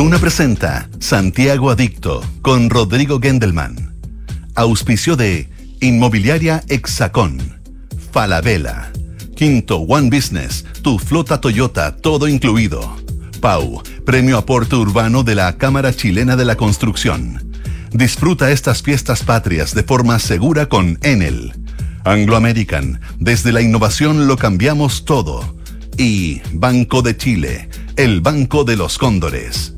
Duna presenta Santiago Adicto con Rodrigo Gendelman. Auspicio de Inmobiliaria Hexacón, Falabella, Quinto One Business, tu flota Toyota, todo incluido. Pau, Premio Aporte Urbano de la Cámara Chilena de la Construcción. Disfruta estas fiestas patrias de forma segura con Enel. Anglo American, desde la innovación lo cambiamos todo. Y Banco de Chile, el Banco de los Cóndores.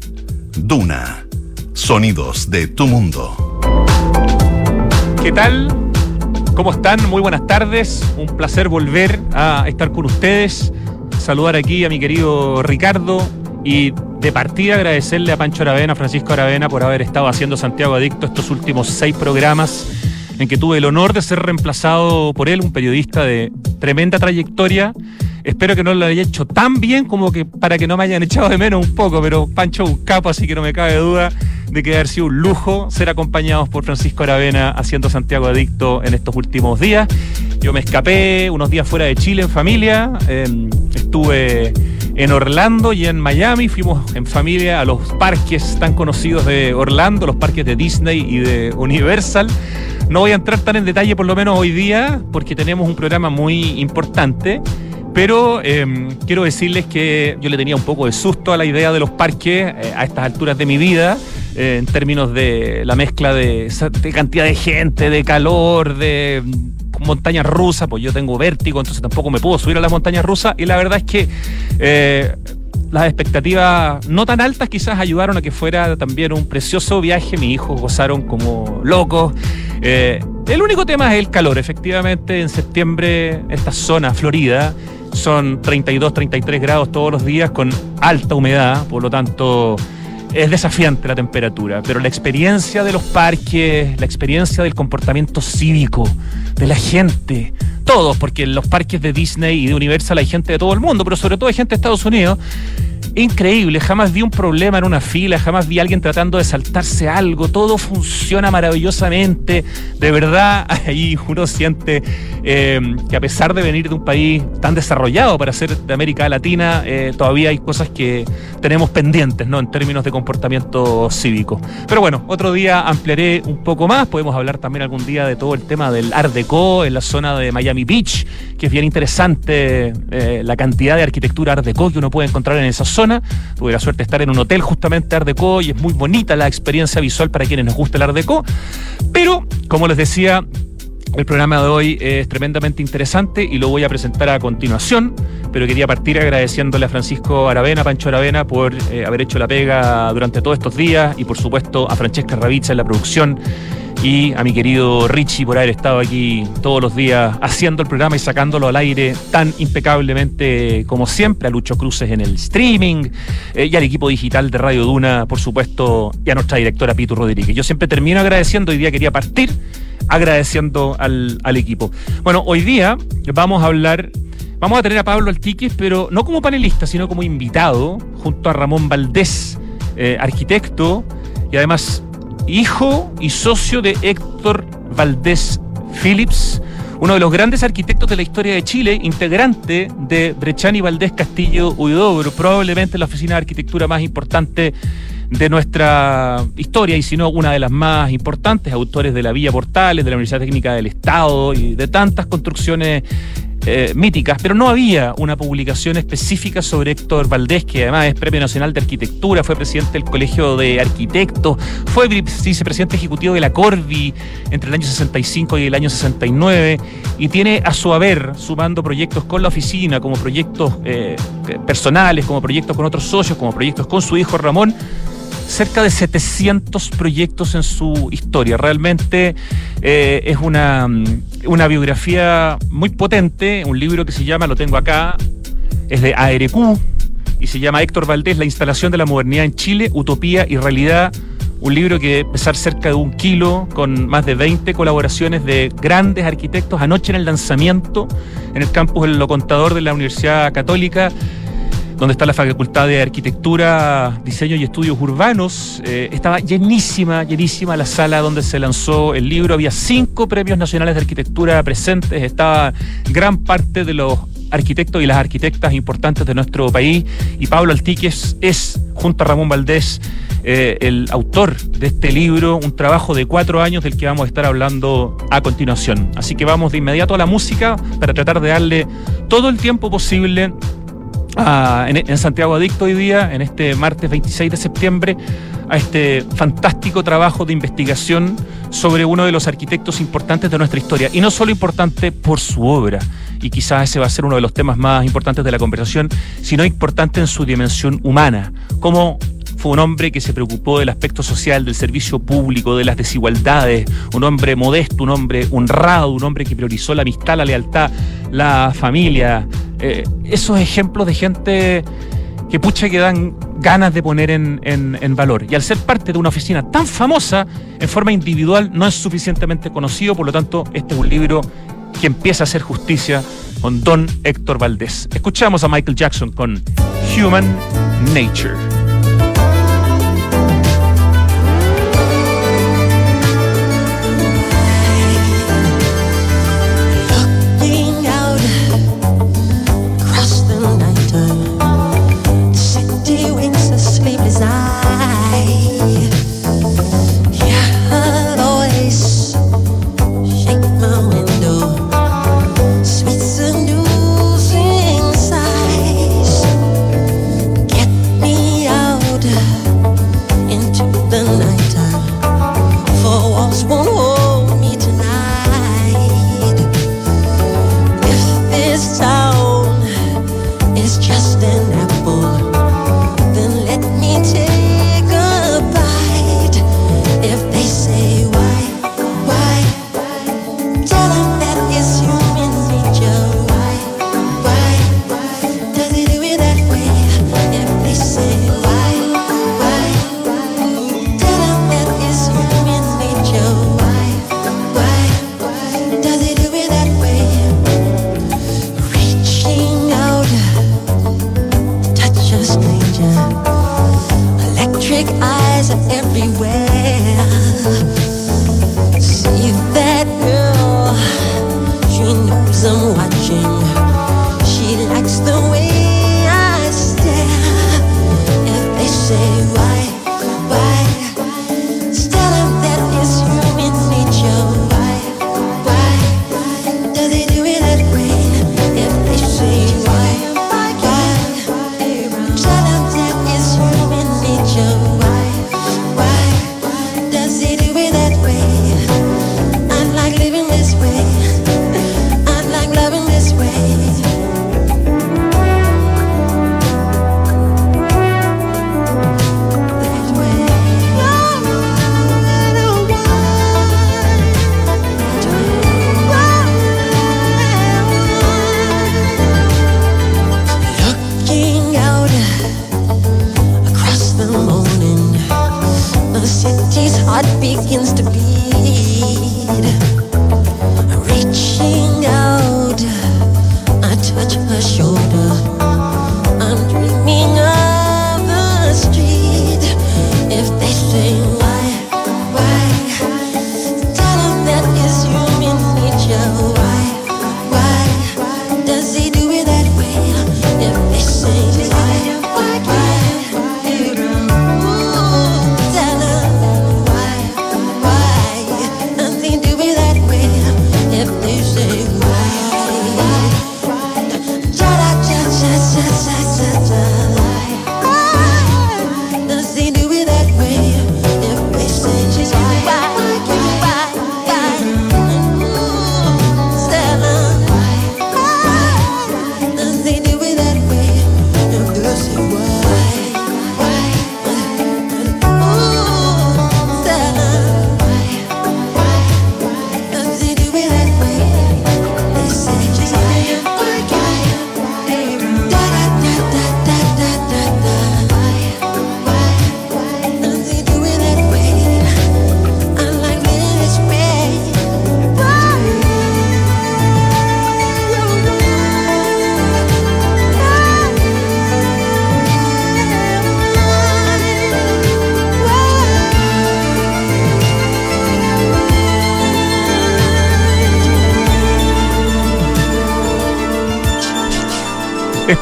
Duna, sonidos de tu mundo. ¿Qué tal? ¿Cómo están? Muy buenas tardes. Un placer volver a estar con ustedes. Saludar aquí a mi querido Ricardo y de partida agradecerle a Pancho Aravena, Francisco Aravena, por haber estado haciendo Santiago Adicto estos últimos seis programas en que tuve el honor de ser reemplazado por él, un periodista de tremenda trayectoria. Espero que no lo haya hecho tan bien como que para que no me hayan echado de menos un poco, pero Pancho un capo, así que no me cabe duda de que haber sido un lujo ser acompañados por Francisco Aravena haciendo Santiago Adicto en estos últimos días. Yo me escapé unos días fuera de Chile en familia, em, estuve en Orlando y en Miami. Fuimos en familia a los parques tan conocidos de Orlando, los parques de Disney y de Universal. No voy a entrar tan en detalle por lo menos hoy día porque tenemos un programa muy importante. Pero em, quiero decirles que yo le tenía un poco de susto a la idea de los parques eh, a estas alturas de mi vida, eh, en términos de la mezcla de, cantidad de gente, de calor, de montañas rusas, pues yo tengo vértigo, entonces tampoco me puedo subir a las montañas rusas. Y la verdad es que eh, las expectativas no tan altas quizás ayudaron a que fuera también un precioso viaje. Mis hijos gozaron como locos. Eh, el único tema es el calor. Efectivamente, en septiembre, esta zona, Florida, son 32, 33 grados todos los días con alta humedad, por lo tanto es desafiante la temperatura, pero la experiencia de los parques, la experiencia del comportamiento cívico de la gente, todos, porque en los parques de Disney y de Universal hay gente de todo el mundo, pero sobre todo hay gente de Estados Unidos, increíble, jamás vi un problema en una fila, jamás vi a alguien tratando de saltarse algo, todo funciona maravillosamente, de verdad, ahí uno siente eh, que a pesar de venir de un país tan desarrollado para ser de América Latina, eh, todavía hay cosas que tenemos pendientes, ¿no? En términos de comportamiento cívico. Pero bueno, otro día ampliaré un poco más, podemos hablar también algún día de todo el tema del Art Deco en la zona de Miami Beach, que es bien interesante eh, la cantidad de arquitectura Art Deco que uno puede encontrar en esa zona Tuve la suerte de estar en un hotel justamente Art Deco y es muy bonita la experiencia visual para quienes nos gusta el Art Deco. Pero, como les decía, el programa de hoy es tremendamente interesante y lo voy a presentar a continuación, pero quería partir agradeciéndole a Francisco Aravena, Pancho Aravena, por eh, haber hecho la pega durante todos estos días y por supuesto a Francesca Ravizza en la producción y a mi querido Richie por haber estado aquí todos los días haciendo el programa y sacándolo al aire tan impecablemente como siempre, a Lucho Cruces en el streaming eh, y al equipo digital de Radio Duna, por supuesto, y a nuestra directora Pitu Rodríguez. Yo siempre termino agradeciendo, hoy día quería partir agradeciendo al, equipo. Bueno, hoy día vamos a hablar Vamos a tener a Pablo Altiquis, pero no como panelista, sino como invitado, junto a Ramón Valdés, eh, arquitecto y además hijo y socio de Héctor Valdés Phillips, uno de los grandes arquitectos de la historia de Chile, integrante de Brechani Valdés Castillo Huidobro, probablemente la oficina de arquitectura más importante de nuestra historia y si no una de las más importantes, autores de la Villa Portales, de la Universidad Técnica del Estado y de tantas construcciones eh, míticas, pero no había una publicación específica sobre Héctor Valdés, que además es Premio Nacional de Arquitectura, fue presidente del Colegio de Arquitectos, fue vicepresidente ejecutivo de la Corvi entre el año 65 y el año 69, y tiene a su haber, sumando proyectos con la oficina, como proyectos eh, personales, como proyectos con otros socios, como proyectos con su hijo Ramón, cerca de 700 proyectos en su historia. Realmente eh, es una, una biografía muy potente, un libro que se llama, lo tengo acá, es de ARQ y se llama Héctor Valdés, La instalación de la modernidad en Chile, Utopía y Realidad. Un libro que debe pesar cerca de un kilo, con más de 20 colaboraciones de grandes arquitectos. Anoche en el lanzamiento, en el campus del Lo Contador de la Universidad Católica, donde está la Facultad de Arquitectura, Diseño y Estudios Urbanos. Eh, estaba llenísima, llenísima la sala donde se lanzó el libro. Había cinco premios nacionales de arquitectura presentes. Estaba gran parte de los arquitectos y las arquitectas importantes de nuestro país. Y Pablo Altiques es, junto a Ramón Valdés, eh, el autor de este libro, un trabajo de cuatro años del que vamos a estar hablando a continuación. Así que vamos de inmediato a la música para tratar de darle todo el tiempo posible en, Santiago Adicto hoy día, en este martes 26 de septiembre, a este fantástico trabajo de investigación sobre uno de los arquitectos importantes de nuestra historia. Y no solo importante por su obra, y quizás ese va a ser uno de los temas más importantes de la conversación, sino importante en su dimensión humana, como fue un hombre que se preocupó del aspecto social, del servicio público, de las desigualdades, un hombre modesto, un hombre honrado, un hombre que priorizó la amistad, la lealtad, la familia. Eh, esos ejemplos de gente que pucha que dan ganas de poner en, en, valor. Y al ser parte de una oficina tan famosa, en forma individual no es suficientemente conocido, por lo tanto, este es un libro que empieza a hacer justicia con Don Héctor Valdés. Escuchamos a Michael Jackson con Human Nature.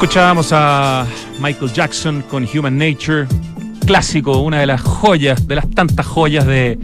Escuchábamos a Michael Jackson con Human Nature, clásico, una de las joyas, de las tantas joyas de,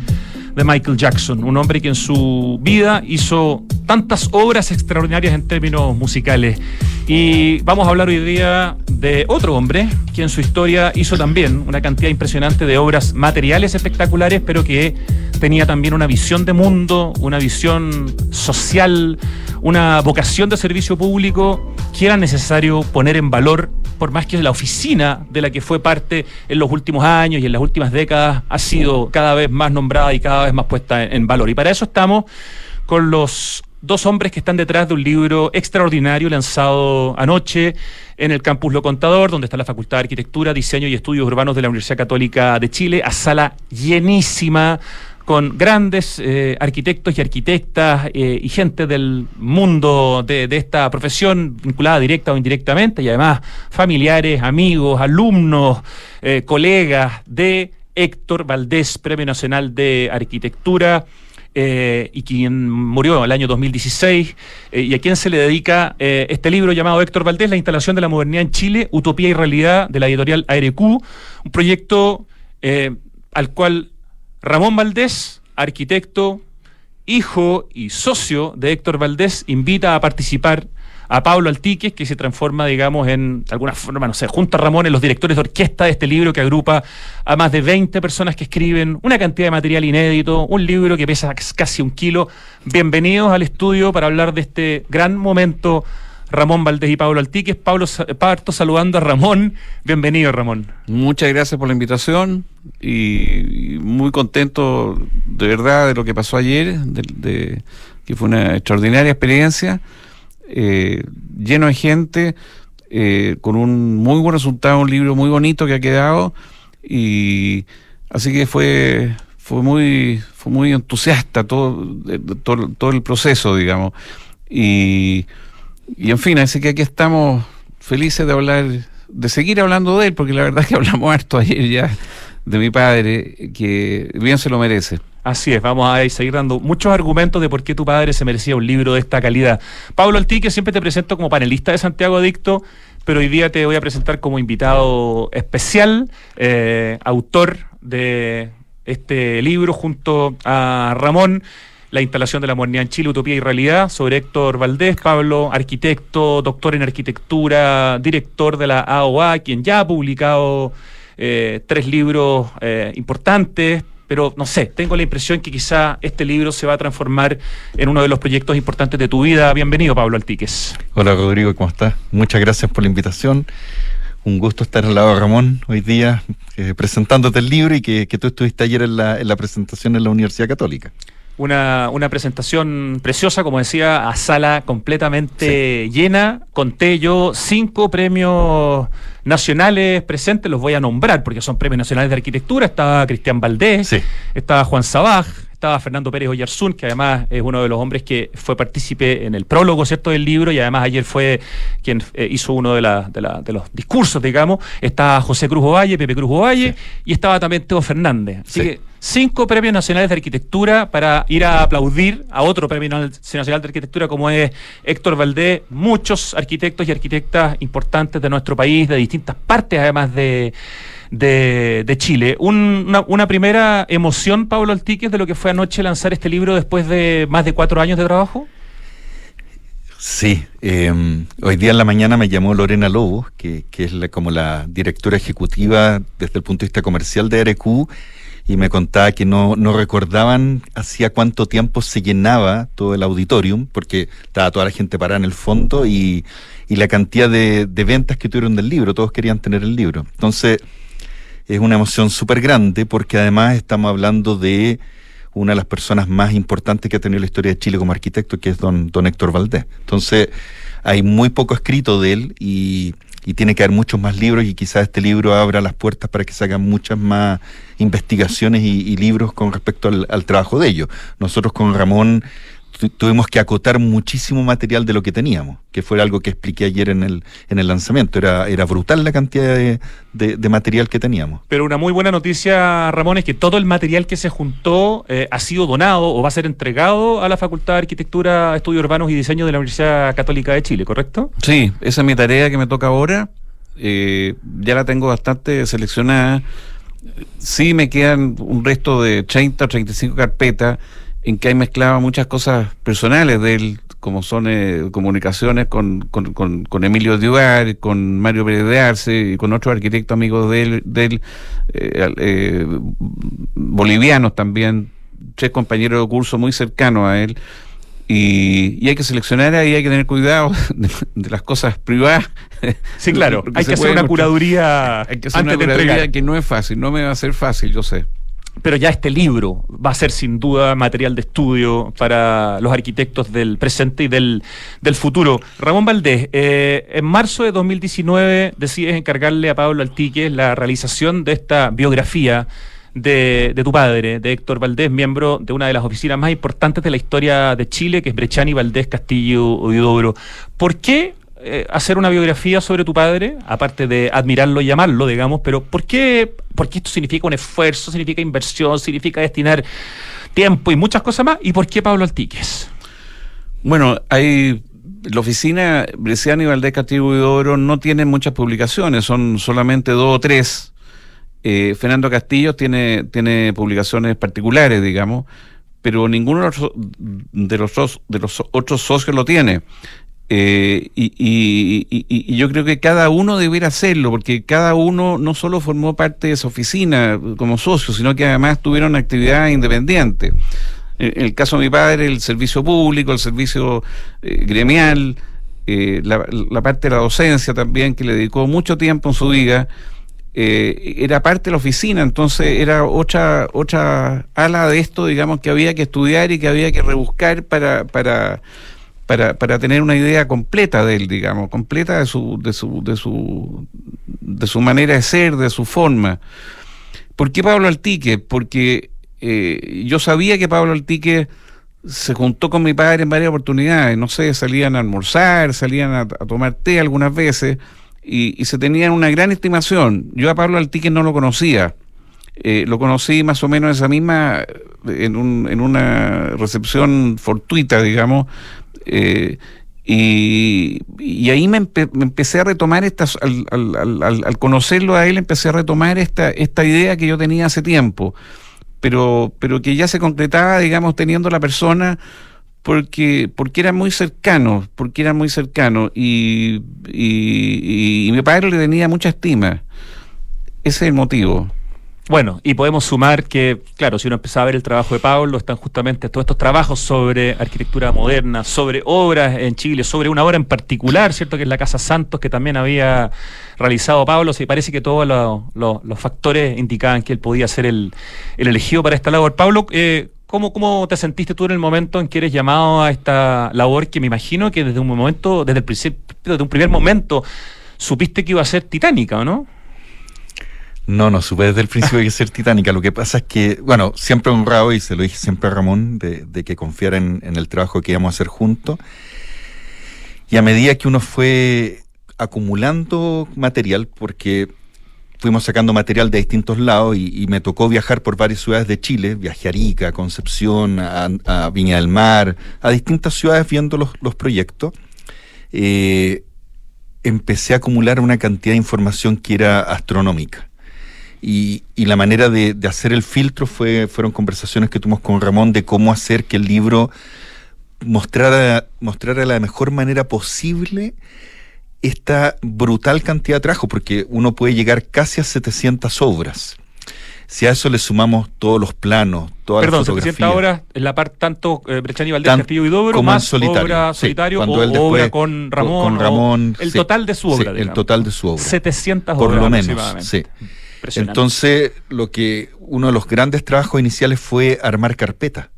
de Michael Jackson, un hombre que en su vida hizo tantas obras extraordinarias en términos musicales. Y vamos a hablar hoy día de otro hombre que en su historia hizo también una cantidad impresionante de obras materiales espectaculares, pero que tenía también una visión de mundo, una visión social, una vocación de servicio público que era necesario poner en valor, por más que la oficina de la que fue parte en los últimos años y en las últimas décadas ha sido cada vez más nombrada y cada vez más puesta en valor. Y para eso estamos con los dos hombres que están detrás de un libro extraordinario lanzado anoche en el campus Lo Contador, donde está la Facultad de Arquitectura, Diseño y Estudios Urbanos de la Universidad Católica de Chile, a sala llenísima con grandes eh, arquitectos y arquitectas eh, y gente del mundo de, esta profesión, vinculada directa o indirectamente, y además familiares, amigos, alumnos, eh, colegas de Héctor Valdés, Premio Nacional de Arquitectura. Y quien murió en el año 2016, y a quien se le dedica este libro llamado Héctor Valdés, La instalación de la modernidad en Chile, Utopía y Realidad, de la editorial ARQ, un proyecto al cual Ramón Valdés, arquitecto, hijo y socio de Héctor Valdés, invita a participar a Pablo Altiques, que se transforma, digamos, en alguna forma, no sé, junto a Ramón en los directores de orquesta de este libro que agrupa a más de 20 personas que escriben una cantidad de material inédito, un libro que pesa casi un kilo. Bienvenidos al estudio para hablar de este gran momento Ramón Valdés y Pablo Altiques. Pablo Parto saludando a Ramón. Bienvenido, Ramón. Muchas gracias por la invitación y, muy contento de verdad de lo que pasó ayer, de, que fue una extraordinaria experiencia, eh, lleno de gente, eh, con un muy buen resultado, un libro muy bonito que ha quedado y así que fue fue muy fue muy entusiasta todo todo, todo el proceso, digamos y y en fin, así que aquí estamos felices de hablar, de seguir hablando de él, porque la verdad es que hablamos harto ayer ya de mi padre, que bien se lo merece. Así es, vamos a seguir dando muchos argumentos de por qué tu padre se merecía un libro de esta calidad. Pablo Altique, siempre te presento como panelista de Santiago Adicto, pero hoy día te voy a presentar como invitado especial, eh, autor de este libro junto a Ramón la instalación de la modernidad en Chile, Utopía y Realidad, sobre Héctor Valdés, Pablo, arquitecto, doctor en arquitectura, director de la AOA, quien ya ha publicado eh, tres libros eh, importantes, pero no sé, tengo la impresión que quizá este libro se va a transformar en uno de los proyectos importantes de tu vida. Bienvenido, Pablo Altiques. Hola, Rodrigo, ¿cómo estás? Muchas gracias por la invitación. Un gusto estar al lado de Ramón hoy día eh, presentándote el libro y que, tú estuviste ayer en la, en la presentación en la Universidad Católica una, una, presentación preciosa, como decía, a sala completamente llena. Conté yo cinco premios nacionales presentes, los voy a nombrar porque son premios nacionales de arquitectura. Estaba Cristian Valdés, estaba Juan Sabaj, estaba Fernando Pérez Oyarzún, que además es uno de los hombres que fue partícipe en el prólogo ¿cierto? del libro y además ayer fue quien eh, hizo uno de, de, los discursos, digamos. Estaba José Cruz Ovalle, Pepe Cruz Ovalle y estaba también Teo Fernández. Así que cinco premios nacionales de arquitectura para ir a aplaudir a otro premio nacional de arquitectura como es Héctor Valdés, muchos arquitectos y arquitectas importantes de nuestro país, de distintas partes además de de, Chile. una, primera emoción, Pablo Altiques, de lo que fue anoche lanzar este libro después de más de cuatro años de trabajo. Sí, em, hoy día en la mañana me llamó Lorena Lobos, que, es como la directora ejecutiva desde el punto de vista comercial de RQ, y me contaba que no, no recordaban hacía cuánto tiempo se llenaba todo el auditorium, porque estaba toda la gente parada en el fondo y, la cantidad de, de ventas que tuvieron del libro, todos querían tener el libro. Entonces, es una emoción súper grande porque además estamos hablando de una de las personas más importantes que ha tenido la historia de Chile como arquitecto, que es don, don Héctor Valdés. Entonces, hay muy poco escrito de él y, tiene que haber muchos más libros y quizás este libro abra las puertas para que se hagan muchas más investigaciones y, libros con respecto al, trabajo de ellos. Nosotros con Ramón tuvimos que acotar muchísimo material de lo que teníamos, que fue algo que expliqué ayer en el, en el lanzamiento. Era, era brutal la cantidad de, de, material que teníamos. Pero una muy buena noticia, Ramón, es que todo el material que se juntó eh, ha sido donado o va a ser entregado a la Facultad de Arquitectura, Estudios Urbanos y Diseño de la Universidad Católica de Chile, ¿correcto? Sí, esa es mi tarea que me toca ahora. Eh, ya la tengo bastante seleccionada. Sí me quedan un resto de 30 o 35 carpetas en que hay mezclado muchas cosas personales de él, como son eh, comunicaciones con, con, con, Emilio Duar, con Mario Pérez de Arce y con otros arquitectos amigos de él, de eh, eh, bolivianos también, tres compañeros de curso muy cercanos a él. Y, hay que seleccionar ahí, hay que tener cuidado de, las cosas privadas. Sí, claro, hay que hacer una curaduría hay que hacer una curaduría que no es fácil, no me va a ser fácil, yo sé pero ya este libro va a ser sin duda material de estudio para los arquitectos del presente y del, futuro. Ramón Valdés, eh, en marzo de 2019 decides encargarle a Pablo Altique la realización de esta biografía de, tu padre, de Héctor Valdés, miembro de una de las oficinas más importantes de la historia de Chile, que es Brechani Valdés Castillo Huidobro. ¿Por qué eh, hacer una biografía sobre tu padre, aparte de admirarlo y llamarlo, digamos, pero ¿por qué, porque esto significa un esfuerzo, significa inversión, significa destinar tiempo y muchas cosas más? ¿Y por qué Pablo Altiques? Bueno, hay la oficina Bresciani Valdés Castillo y Oro no tiene muchas publicaciones, son solamente dos o tres. Eh, Fernando Castillo tiene, tiene publicaciones particulares, digamos, pero ninguno de los, de los, de los otros socios lo tiene. Eh, y, yo creo que cada uno debiera hacerlo, porque cada uno no solo formó parte de esa oficina como socio, sino que además tuvieron actividad independiente. En el caso de mi padre, el servicio público, el servicio eh, gremial, eh, la, parte de la docencia también, que le dedicó mucho tiempo en su vida, era parte de la oficina, entonces era otra, otra ala de esto, digamos, que había que estudiar y que había que rebuscar para, para para, para tener una idea completa de él, digamos, completa de su, de su, de su, de su manera de ser, de su forma. ¿Por qué Pablo Altique? Porque eh, yo sabía que Pablo Altique se juntó con mi padre en varias oportunidades, no sé, salían a almorzar, salían a, tomar té algunas veces y, se tenían una gran estimación. Yo a Pablo Altique no lo conocía. Eh, lo conocí más o menos esa misma, en, un, en una recepción fortuita, digamos, eh, y, ahí me, empecé a retomar estas, al, conocerlo a él, empecé a retomar esta, esta idea que yo tenía hace tiempo, pero, pero que ya se concretaba, digamos, teniendo la persona porque, porque era muy cercano, porque era muy cercano y, y mi padre le tenía mucha estima. Ese es el motivo. Bueno, y podemos sumar que, claro, si uno empezaba a ver el trabajo de Pablo, están justamente todos estos trabajos sobre arquitectura moderna, sobre obras en Chile, sobre una obra en particular, ¿cierto? Que es la Casa Santos, que también había realizado Pablo. Se parece que todos los factores indicaban que él podía ser el, elegido para esta labor. Pablo, eh, ¿cómo, ¿cómo te sentiste tú en el momento en que eres llamado a esta labor que me imagino que desde un momento, desde el principio, desde un primer momento, supiste que iba a ser titánica, ¿o no? No, no, supe desde el principio que ser titánica. Lo que pasa es que, bueno, siempre honrado, y se lo dije siempre a Ramón, de, que confiara en, el trabajo que íbamos a hacer juntos. Y a medida que uno fue acumulando material, porque fuimos sacando material de distintos lados y, me tocó viajar por varias ciudades de Chile, viajé a Arica, Concepción, a, Viña del Mar, a distintas ciudades viendo los, proyectos. Eh, empecé a acumular una cantidad de información que era astronómica. Y, la manera de, hacer el filtro fue, fueron conversaciones que tuvimos con Ramón de cómo hacer que el libro mostrara, mostrara de la mejor manera posible esta brutal cantidad de trabajo, porque uno puede llegar casi a 700 obras. Si a eso le sumamos todos los planos, todas Perdón, las fotografías. 700 obras en la parte tanto eh, Brechani Valdés, Castillo y Dobro, más solitario, obra solitario o obra con Ramón, con Ramón el total de su obra. el total de su obra. 700 Por lo menos, sí. Entonces, lo que uno de los grandes trabajos iniciales fue armar carpetas.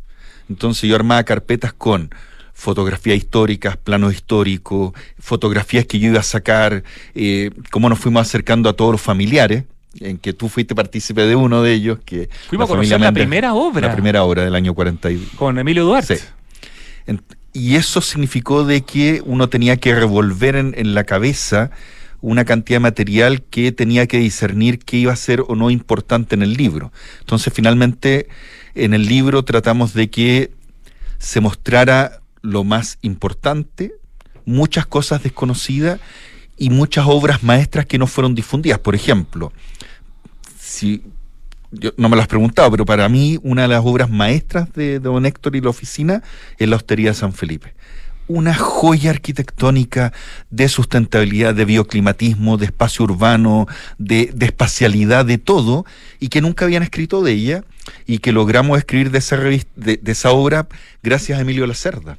Entonces yo armaba carpetas con fotografías históricas, planos históricos, fotografías que yo iba a sacar, eh, cómo nos fuimos acercando a todos los familiares, en que tú fuiste partícipe de uno de ellos. que Fuimos a conocer la primera obra. La primera obra del año 40. Con Emilio Duarte. Sí. y eso significó de que uno tenía que revolver en, la cabeza una cantidad de material que tenía que discernir qué iba a ser o no importante en el libro. Entonces, finalmente, en el libro tratamos de que se mostrara lo más importante, muchas cosas desconocidas y muchas obras maestras que no fueron difundidas. Por ejemplo, si yo no me lo has preguntado, pero para mí una de las obras maestras de, Don Héctor y la oficina es la Hostería de San Felipe. Una joya arquitectónica de sustentabilidad, de bioclimatismo, de espacio urbano, de, espacialidad, de todo, y que nunca habían escrito de ella, y que logramos escribir de esa, de, de esa obra gracias a Emilio Lacerda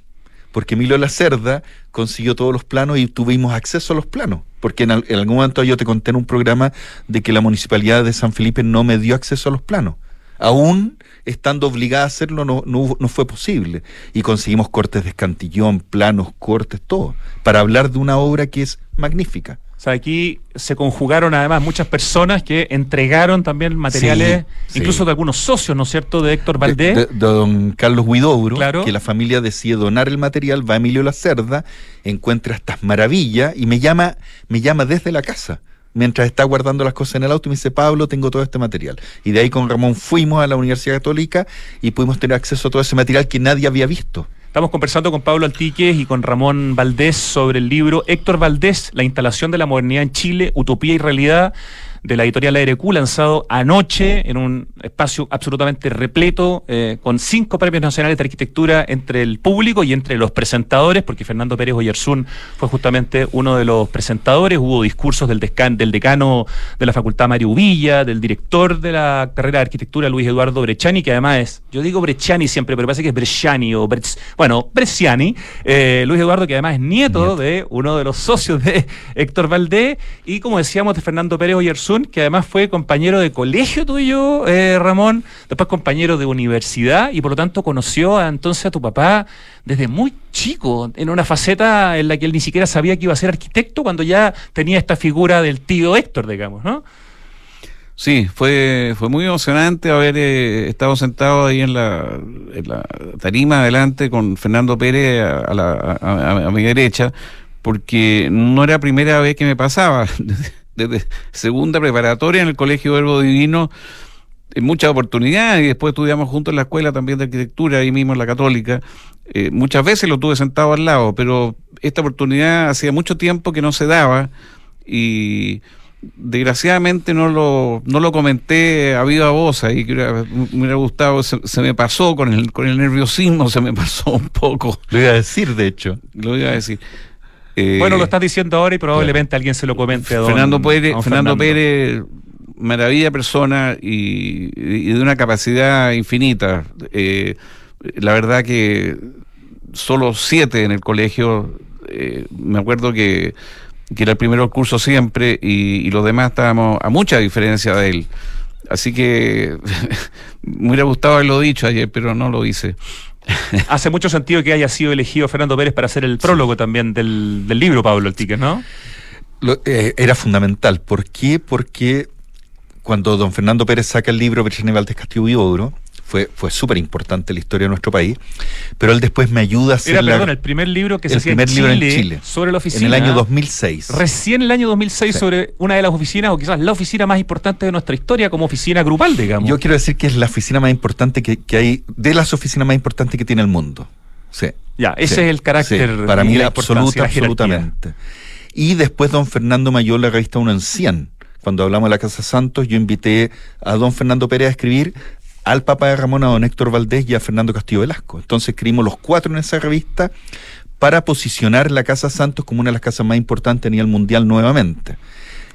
porque Emilio Lacerda consiguió todos los planos y tuvimos acceso a los planos. Porque en, algún momento yo te conté en un programa de que la municipalidad de San Felipe no me dio acceso a los planos. Aún estando obligada a hacerlo, no, no, no fue posible. Y conseguimos cortes de escantillón, planos, cortes, todo, para hablar de una obra que es magnífica. O sea, aquí se conjugaron además muchas personas que entregaron también materiales, incluso de algunos socios, ¿no es cierto?, de Héctor Valdés. De, don Carlos Huidobro, que la familia decide donar el material, va a Emilio Lacerda, encuentra estas maravillas y me llama, me llama desde la casa mientras está guardando las cosas en el auto y me dice, Pablo, tengo todo este material. Y de ahí con Ramón fuimos a la Universidad Católica y pudimos tener acceso a todo ese material que nadie había visto. Estamos conversando con Pablo Antiques y con Ramón Valdés sobre el libro Héctor Valdés, La instalación de la modernidad en Chile, Utopía y Realidad de la editorial ARQ, lanzado anoche en un espacio absolutamente repleto, eh, con cinco premios nacionales de arquitectura entre el público y entre los presentadores, porque Fernando Pérez Oyerzún fue justamente uno de los presentadores. Hubo discursos del, del decano de la Facultad Mario Villa, del director de la carrera de arquitectura Luis Eduardo Brechani, que además es, yo digo Brechani siempre, pero parece que es Bresciani o bueno, Bresciani, eh, Luis Eduardo, que además es nieto, de uno de los socios de Héctor Valdés, y como decíamos, de Fernando Pérez Que además fue compañero de colegio tuyo, eh, Ramón, después compañero de universidad y por lo tanto conoció entonces a tu papá desde muy chico, en una faceta en la que él ni siquiera sabía que iba a ser arquitecto cuando ya tenía esta figura del tío Héctor, digamos, ¿no? Sí, fue, fue muy emocionante haber eh, estado sentado ahí en la, tarima adelante con Fernando Pérez a, a mi derecha, porque no era la primera vez que me pasaba. desde segunda preparatoria en el Colegio Verbo Divino en muchas oportunidades y después estudiamos juntos en la escuela también de arquitectura, ahí mismo en la católica. Eh, muchas veces lo tuve sentado al lado, pero esta oportunidad hacía mucho tiempo que no se daba y desgraciadamente no lo, no lo comenté a viva voz ahí, que me hubiera gustado, se, me pasó con el, con el nerviosismo, se me pasó un poco. Lo iba a decir, de hecho. Lo iba a decir. Eh, bueno, lo estás diciendo ahora y probablemente alguien se lo comente a Fernando Pérez, Fernando, Pérez, maravilla persona y, de una capacidad infinita. Eh, la verdad que solo siete en el colegio, eh, me acuerdo que, era el primer curso siempre y, los demás estábamos a mucha diferencia de él. Así que me hubiera gustado haberlo dicho ayer, pero no lo hice. Hace mucho sentido que haya sido elegido Fernando Pérez para hacer el prólogo también del, libro, Pablo El Ticket, ¿no? Eh, era fundamental. ¿Por qué? Porque cuando don Fernando Pérez saca el libro Virginia Valdés Castillo Oro, fue, fue súper importante la historia de nuestro país, pero él después me ayuda a hacer... Era, perdón, el primer libro que se hacía en Chile, sobre la oficina. En el año 2006. Recién en el año 2006 sobre una de las oficinas, o quizás la oficina más importante de nuestra historia como oficina grupal, digamos. Yo quiero decir que es la oficina más importante que, hay, de las oficinas más importantes que tiene el mundo. Sí. Ya, ese es el carácter. para mí, la absoluta, absolutamente. Y después don Fernando Mayor, la revista Uno en 100 cuando hablamos de la Casa Santos, yo invité a don Fernando Pérez a escribir al Papa de Ramón, a don Héctor Valdés y a Fernando Castillo Velasco. Entonces escribimos los cuatro en esa revista para posicionar la Casa Santos como una de las casas más importantes a nivel mundial nuevamente.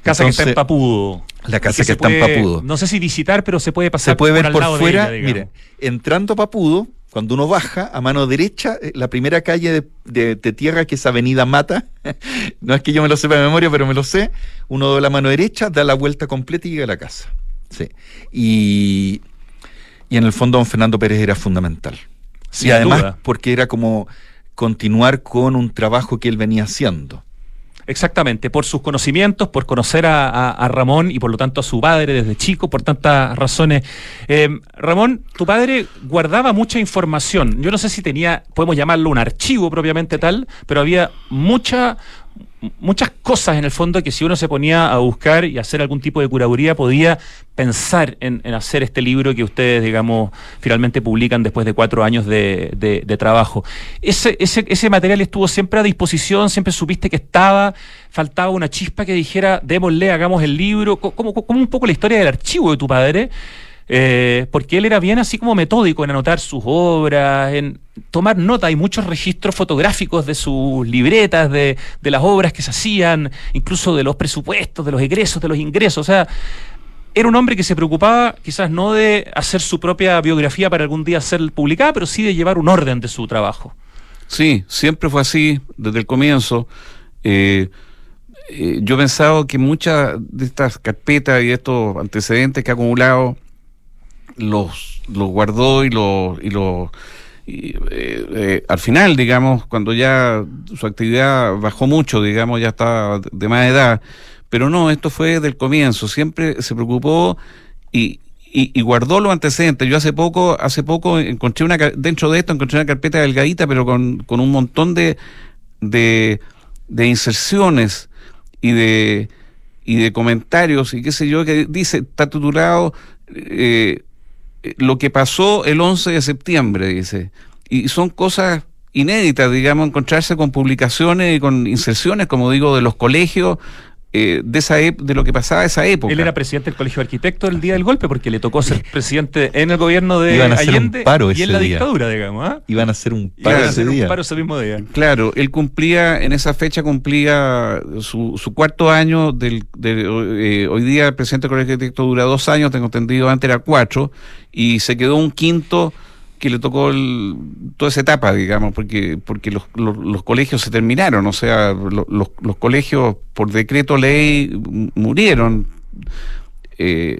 Casa que está en Papudo. La casa que, está en Papudo. No sé si visitar, pero se puede pasar Se puede ver por, fuera. mire, entrando a Papudo, cuando uno baja a mano derecha, eh, la primera calle de, tierra, que es Avenida Mata, no es que yo me lo sepa de memoria, pero me lo sé, uno da la mano derecha, da la vuelta completa y llega a la casa. Sí. Y y en el fondo don Fernando Pérez era fundamental. y además porque era como continuar con un trabajo que él venía haciendo. Exactamente, por sus conocimientos, por conocer a, Ramón y por lo tanto a su padre desde chico, por tantas razones. Eh, Ramón, tu padre guardaba mucha información. Yo no sé si tenía, podemos llamarlo un archivo propiamente tal, pero había mucha muchas cosas en el fondo que si uno se ponía a buscar y hacer algún tipo de curaduría podía pensar en, hacer este libro que ustedes, digamos, finalmente publican después de cuatro años de, trabajo. Ese, ese, ese, material estuvo siempre a disposición, siempre supiste que estaba, faltaba una chispa que dijera, démosle, hagamos el libro, como, como un poco la historia del archivo de tu padre. Eh, porque él era bien así como metódico en anotar sus obras, en tomar nota. Hay muchos registros fotográficos de sus libretas, de, las obras que se hacían, incluso de los presupuestos, de los egresos, de los ingresos. O sea, era un hombre que se preocupaba quizás no de hacer su propia biografía para algún día ser publicada, pero sí de llevar un orden de su trabajo. Sí, siempre fue así desde el comienzo. Eh, eh, yo he pensado que muchas de estas carpetas y estos antecedentes que ha acumulado los, los guardó y los... Y los eh, eh, al final, digamos, cuando ya su actividad bajó mucho, digamos, ya estaba de más edad, pero no, esto fue del comienzo, siempre se preocupó y, y, guardó los antecedentes. Yo hace poco, hace poco encontré una, dentro de esto encontré una carpeta delgadita, pero con, con un montón de, de, de inserciones y de, y de comentarios y qué sé yo, que dice, está titulado eh, lo que pasó el 11 de septiembre, dice. Y son cosas inéditas, digamos, encontrarse con publicaciones y con inserciones, como digo, de los colegios eh, de, esa de lo que pasaba esa época. Él era presidente del Colegio de Arquitectos el día del golpe porque le tocó ser presidente en el gobierno de Allende y en la dictadura, digamos. ¿ah? Iban a hacer un paro, ese, día. Un paro ese mismo día. Claro, él cumplía, en esa fecha cumplía su, su cuarto año del, eh, hoy día el presidente del Colegio de Arquitectos dura dos años, tengo entendido, antes era cuatro, y se quedó un quinto que le tocó toda esa etapa, digamos, porque, porque los, los, colegios se terminaron, o sea, los, los colegios por decreto ley murieron. Eh,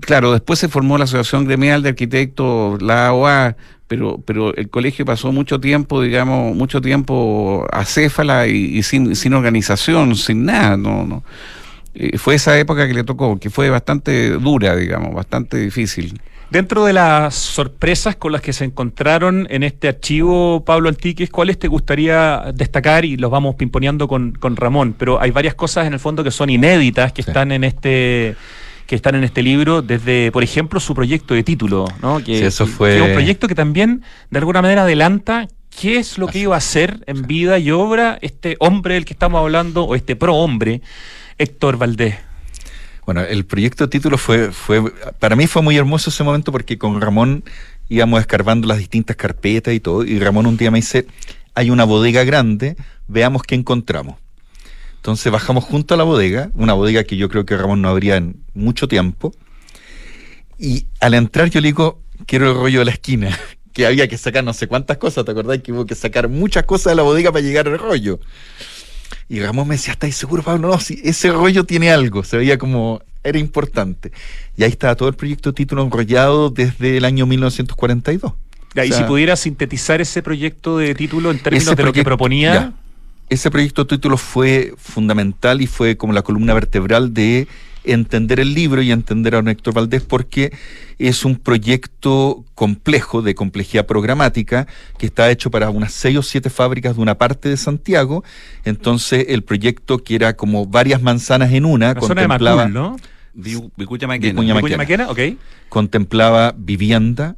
claro, después se formó la Asociación Gremial de Arquitectos, la AOA, pero, pero el colegio pasó mucho tiempo, digamos, mucho tiempo acéfala y, y sin, sin organización, sin nada, no, no. Eh, fue esa época que le tocó, que fue bastante dura, digamos, bastante difícil. Dentro de las sorpresas con las que se encontraron en este archivo, Pablo Antiques, ¿cuáles te gustaría destacar? Y los vamos pimponeando con, con Ramón, pero hay varias cosas en el fondo que son inéditas, que están en este que están en este libro, desde, por ejemplo, su proyecto de título, ¿no? Que, eso fue... un proyecto que también, de alguna manera, adelanta qué es lo que iba a hacer en vida y obra este hombre del que estamos hablando, o este pro hombre, Héctor Valdés. Bueno, el proyecto título fue, fue, para mí fue muy hermoso ese momento porque con Ramón íbamos escarbando las distintas carpetas y todo, y Ramón un día me dice, hay una bodega grande, veamos qué encontramos. Entonces bajamos junto a la bodega, una bodega que yo creo que Ramón no habría en mucho tiempo, y al entrar yo le digo, quiero el rollo de la esquina, que había que sacar no sé cuántas cosas, ¿te acordás? Que hubo que sacar muchas cosas de la bodega para llegar al rollo. Y Ramón me decía, ¿estáis seguro, Pablo? No, si ese rollo tiene algo, se veía como era importante. Y ahí estaba todo el proyecto título enrollado desde el año 1942. y si pudiera sintetizar ese proyecto de título en términos de lo que proponía. ese proyecto de título fue fundamental y fue como la columna vertebral de entender el libro y entender a Héctor Valdés porque es un proyecto complejo, de complejidad programática, que está hecho para unas seis o siete fábricas de una parte de Santiago. Entonces, el proyecto, que era como varias manzanas en una, contemplaba. ¿no? Vicuña Maquena. Contemplaba vivienda,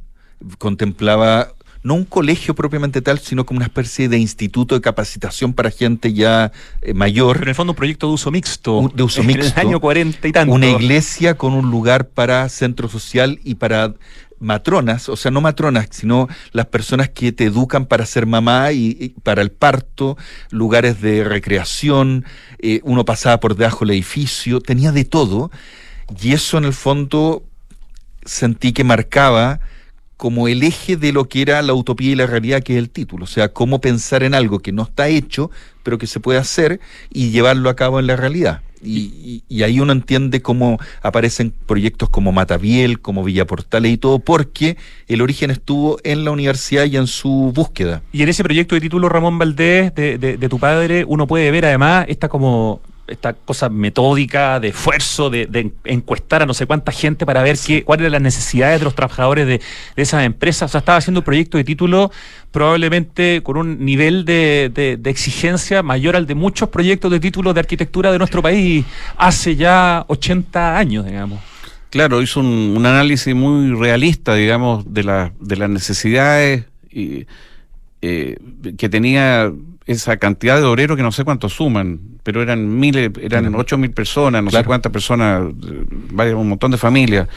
contemplaba no un colegio propiamente tal, sino como una especie de instituto de capacitación para gente ya eh, mayor. Pero en el fondo un proyecto de uso mixto. de uso mixto. En el año 40 y tanto. Una iglesia con un lugar para centro social y para matronas, o sea, no matronas, sino las personas que te educan para ser mamá y, para el parto, lugares de recreación, eh, uno pasaba por debajo del edificio, tenía de todo, y eso en el fondo sentí que marcaba como el eje de lo que era la utopía y la realidad, que es el título. O sea, cómo pensar en algo que no está hecho, pero que se puede hacer y llevarlo a cabo en la realidad. Y, ahí uno entiende cómo aparecen proyectos como Matabiel, como Villa Portales y todo, porque el origen estuvo en la universidad y en su búsqueda. Y en ese proyecto de título Ramón Valdés, de, de tu padre, uno puede ver además esta como esta cosa metódica de esfuerzo, de, encuestar a no sé cuánta gente para ver qué, cuáles eran las necesidades de los trabajadores de, esas empresas. O sea, estaba haciendo un proyecto de título probablemente con un nivel de, exigencia mayor al de muchos proyectos de título de arquitectura de nuestro país hace ya 80 años, digamos. Claro, hizo un, análisis muy realista, digamos, de, las necesidades eh, que tenía esa cantidad de obreros que no sé cuántos suman, pero eran miles, eran ocho mil personas, no sé cuántas personas, un montón de familias,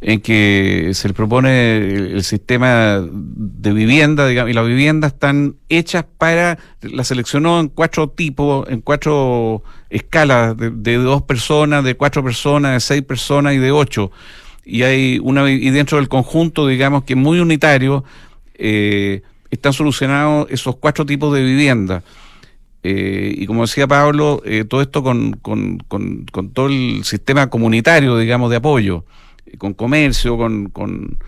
en que se le propone el, sistema de vivienda, digamos, y las viviendas están hechas para, la seleccionó en cuatro tipos, en cuatro escalas, de, dos personas, de cuatro personas, de seis personas y de ocho. Y hay una, y dentro del conjunto, digamos, que es muy unitario, eh, están solucionados esos cuatro tipos de vivienda. Eh, y como decía Pablo, eh, todo esto con, con, con, todo el sistema comunitario, digamos, de apoyo, con comercio, con, con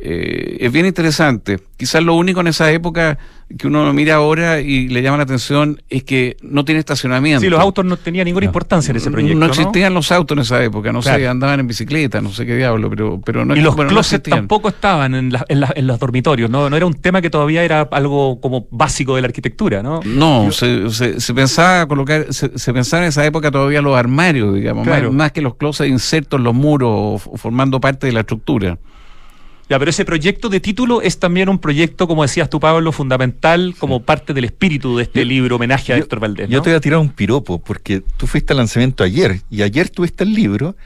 eh, es bien interesante. Quizás lo único en esa época que uno mira ahora y le llama la atención es que no tiene estacionamiento. Sí, los autos no tenían ninguna importancia en ese proyecto. No, existían los autos en esa época, no sé, andaban en bicicleta, no sé qué diablo, pero, pero no Y los closets tampoco estaban en, en, los dormitorios, ¿no? No era un tema que todavía era algo como básico de la arquitectura, ¿no? No, se, se, pensaba colocar, se, pensaba en esa época todavía los armarios, digamos, más, que los closets insertos en los muros o formando parte de la estructura. Ya, pero ese proyecto de título es también un proyecto, como decías tú, Pablo, fundamental como parte del espíritu de este libro, homenaje a Héctor Valdés. Yo te voy a tirar un piropo, porque tú fuiste al lanzamiento ayer, y ayer tuviste el libro,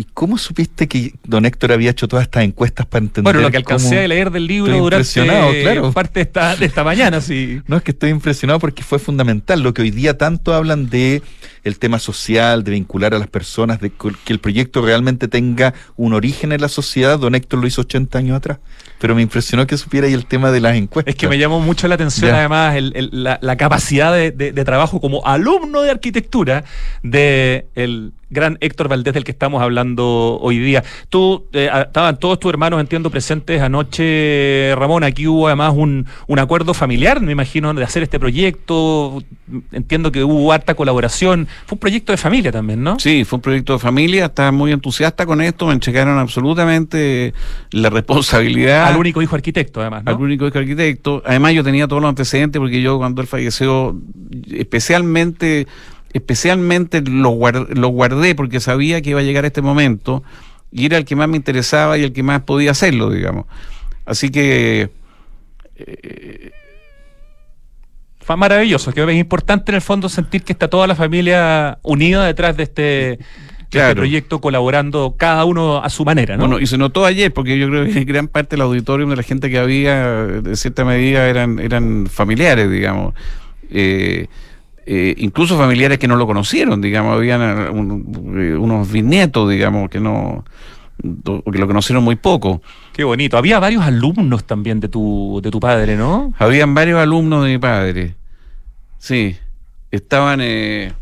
¿Y cómo supiste que don Héctor había hecho todas estas encuestas para entender? Bueno, lo que alcancé a leer del libro durante claro. parte de esta, de esta mañana, sí. No, es que estoy impresionado porque fue fundamental. Lo que hoy día tanto hablan de el tema social, de vincular a las personas, de que el proyecto realmente tenga un origen en la sociedad, don Héctor lo hizo 80 años atrás. Pero me impresionó que supiera ahí el tema de las encuestas. Es que me llamó mucho la atención, además, la, capacidad de, de, trabajo como alumno de arquitectura de el gran Héctor Valdés del que estamos hablando hoy día. Tú, eh, estaban todos tus hermanos, entiendo, presentes anoche, Ramón. Aquí hubo además un, un acuerdo familiar, me imagino, de hacer este proyecto. Entiendo que hubo harta colaboración. Fue un proyecto de familia también, ¿no? Sí, fue un proyecto de familia. Estaba muy entusiasta con esto. Me entregaron absolutamente la responsabilidad. Al único hijo arquitecto, además. Al único hijo arquitecto. Además, yo tenía todos los antecedentes porque yo, cuando él falleció, especialmente especialmente lo, guardé porque sabía que iba a llegar este momento y era el que más me interesaba y el que más podía hacerlo, digamos. Así que... Eh, fue maravilloso, que es importante en el fondo sentir que está toda la familia unida detrás de este, este proyecto colaborando cada uno a su manera, ¿no? Bueno, y se notó ayer, porque yo creo que gran parte del auditorio de la gente que había, de cierta medida, eran, eran familiares, digamos. Eh, eh, incluso familiares que no lo conocieron, digamos, habían eh, eh, unos bisnietos, digamos, que no que lo conocieron muy poco. Qué bonito. Había varios alumnos también de tu, de tu padre, ¿no? Habían varios alumnos de mi padre. Sí. Estaban...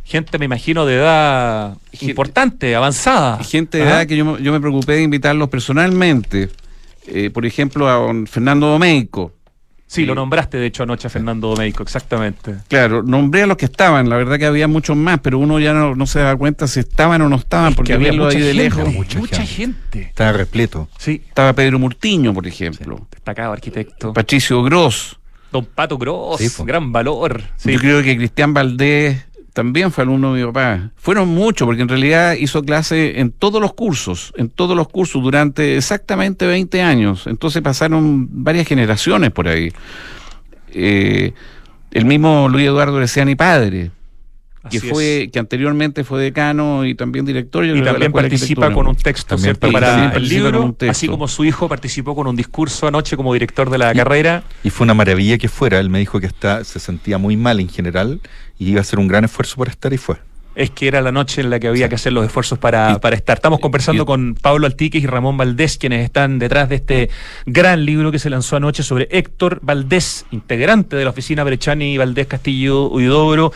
gente, me imagino, de edad importante, avanzada. Gente de edad que yo, yo, me preocupé de invitarlos personalmente. por ejemplo, a don Fernando Domeico Sí, lo nombraste de hecho anoche a Fernando Domeico, exactamente. Claro, nombré a los que estaban, la verdad que había muchos más, pero uno ya no, se da cuenta si estaban o no estaban, porque había ahí de lejos. Mucha, gente. Estaba repleto. Sí. Estaba Pedro Murtiño, por ejemplo. destacado arquitecto. Patricio Gross. Don Pato Gross, gran valor. Yo creo que Cristian Valdés también fue alumno de mi papá. Fueron muchos, porque en realidad hizo clase en todos los cursos, en todos los cursos durante exactamente 20 años. Entonces pasaron varias generaciones por ahí. Eh, el mismo Luis Eduardo mi padre, que fue que anteriormente fue decano y también director y también participa con un texto para el libro así como su hijo participó con un discurso anoche como director de la carrera. y fue una maravilla que fuera. Él me dijo que está se sentía muy mal en general y iba a hacer un gran esfuerzo por estar y fue. Es que era la noche en la que había que hacer los esfuerzos para, para estar. Estamos conversando con Pablo Altiques y Ramón Valdés, quienes están detrás de este gran libro que se lanzó anoche sobre Héctor Valdés, integrante de la oficina Brechani y Valdés Castillo Huidobro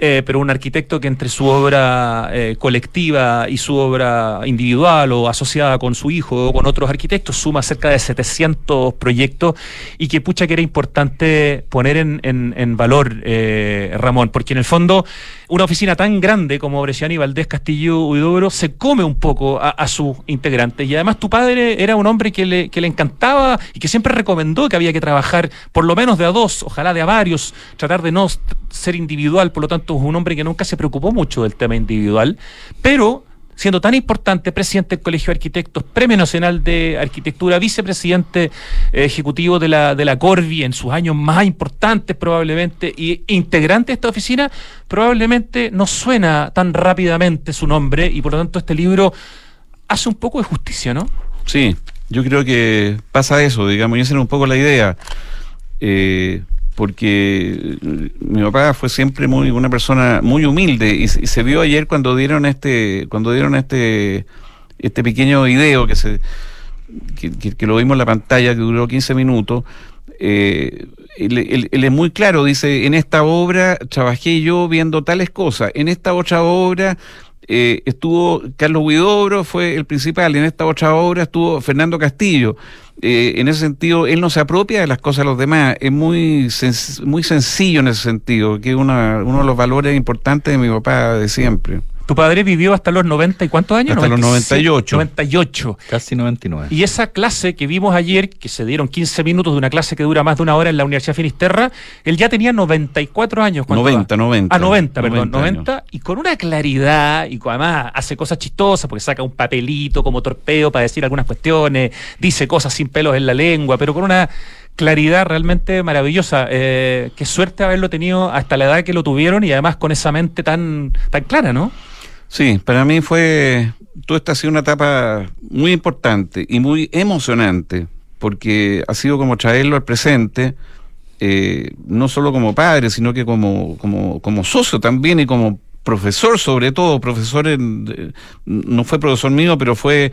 eh, pero un arquitecto que entre su obra eh, colectiva y su obra individual o asociada con su hijo o con otros arquitectos suma cerca de 700 proyectos y que pucha que era importante poner en, en, valor, eh, Ramón, porque en el fondo una oficina tan grande como Bresciani, Valdés, Castillo, Huidobro se come un poco a, sus integrantes. Y además tu padre era un hombre que le, que le encantaba y que siempre recomendó que había que trabajar por lo menos de a dos, ojalá de a varios, tratar de no ser individual, por lo tanto es un hombre que nunca se preocupó mucho del tema individual, pero siendo tan importante, presidente del Colegio de Arquitectos, Premio Nacional de Arquitectura, vicepresidente eh, ejecutivo de la, de la Corvi en sus años más importantes probablemente, y integrante de esta oficina, probablemente no suena tan rápidamente su nombre y por lo tanto este libro hace un poco de justicia, ¿no? Sí, yo creo que pasa eso, digamos, y esa era un poco la idea. Eh, porque mi papá fue siempre muy una persona muy humilde y, se vio ayer cuando dieron este cuando dieron este este pequeño video que se que, lo vimos en la pantalla que duró 15 minutos eh, él, es muy claro dice en esta obra trabajé yo viendo tales cosas en esta otra obra eh, estuvo Carlos Huidobro, fue el principal, en esta otra obra estuvo Fernando Castillo. Eh, en ese sentido, él no se apropia de las cosas de los demás, es muy, muy sencillo en ese sentido, que es uno de los valores importantes de mi papá de siempre. Tu padre vivió hasta los 90 y cuántos años? Hasta los 98. 98. Casi 99. Y esa clase que vimos ayer, que se dieron 15 minutos de una clase que dura más de una hora en la Universidad Finisterra, él ya tenía 94 años. 90, 90. Ah, 90, perdón, 90. y con una claridad, y además hace cosas chistosas, porque saca un papelito como torpeo para decir algunas cuestiones, dice cosas sin pelos en la lengua, pero con una claridad realmente maravillosa. Eh, qué suerte haberlo tenido hasta la edad que lo tuvieron y además con esa mente tan, tan clara, ¿no? Sí, para mí fue, toda esta ha sido una etapa muy importante y muy emocionante, porque ha sido como traerlo al presente, eh, no solo como padre, sino que como, como, como socio también y como profesor sobre todo, profesor en, no fue profesor mío, pero fue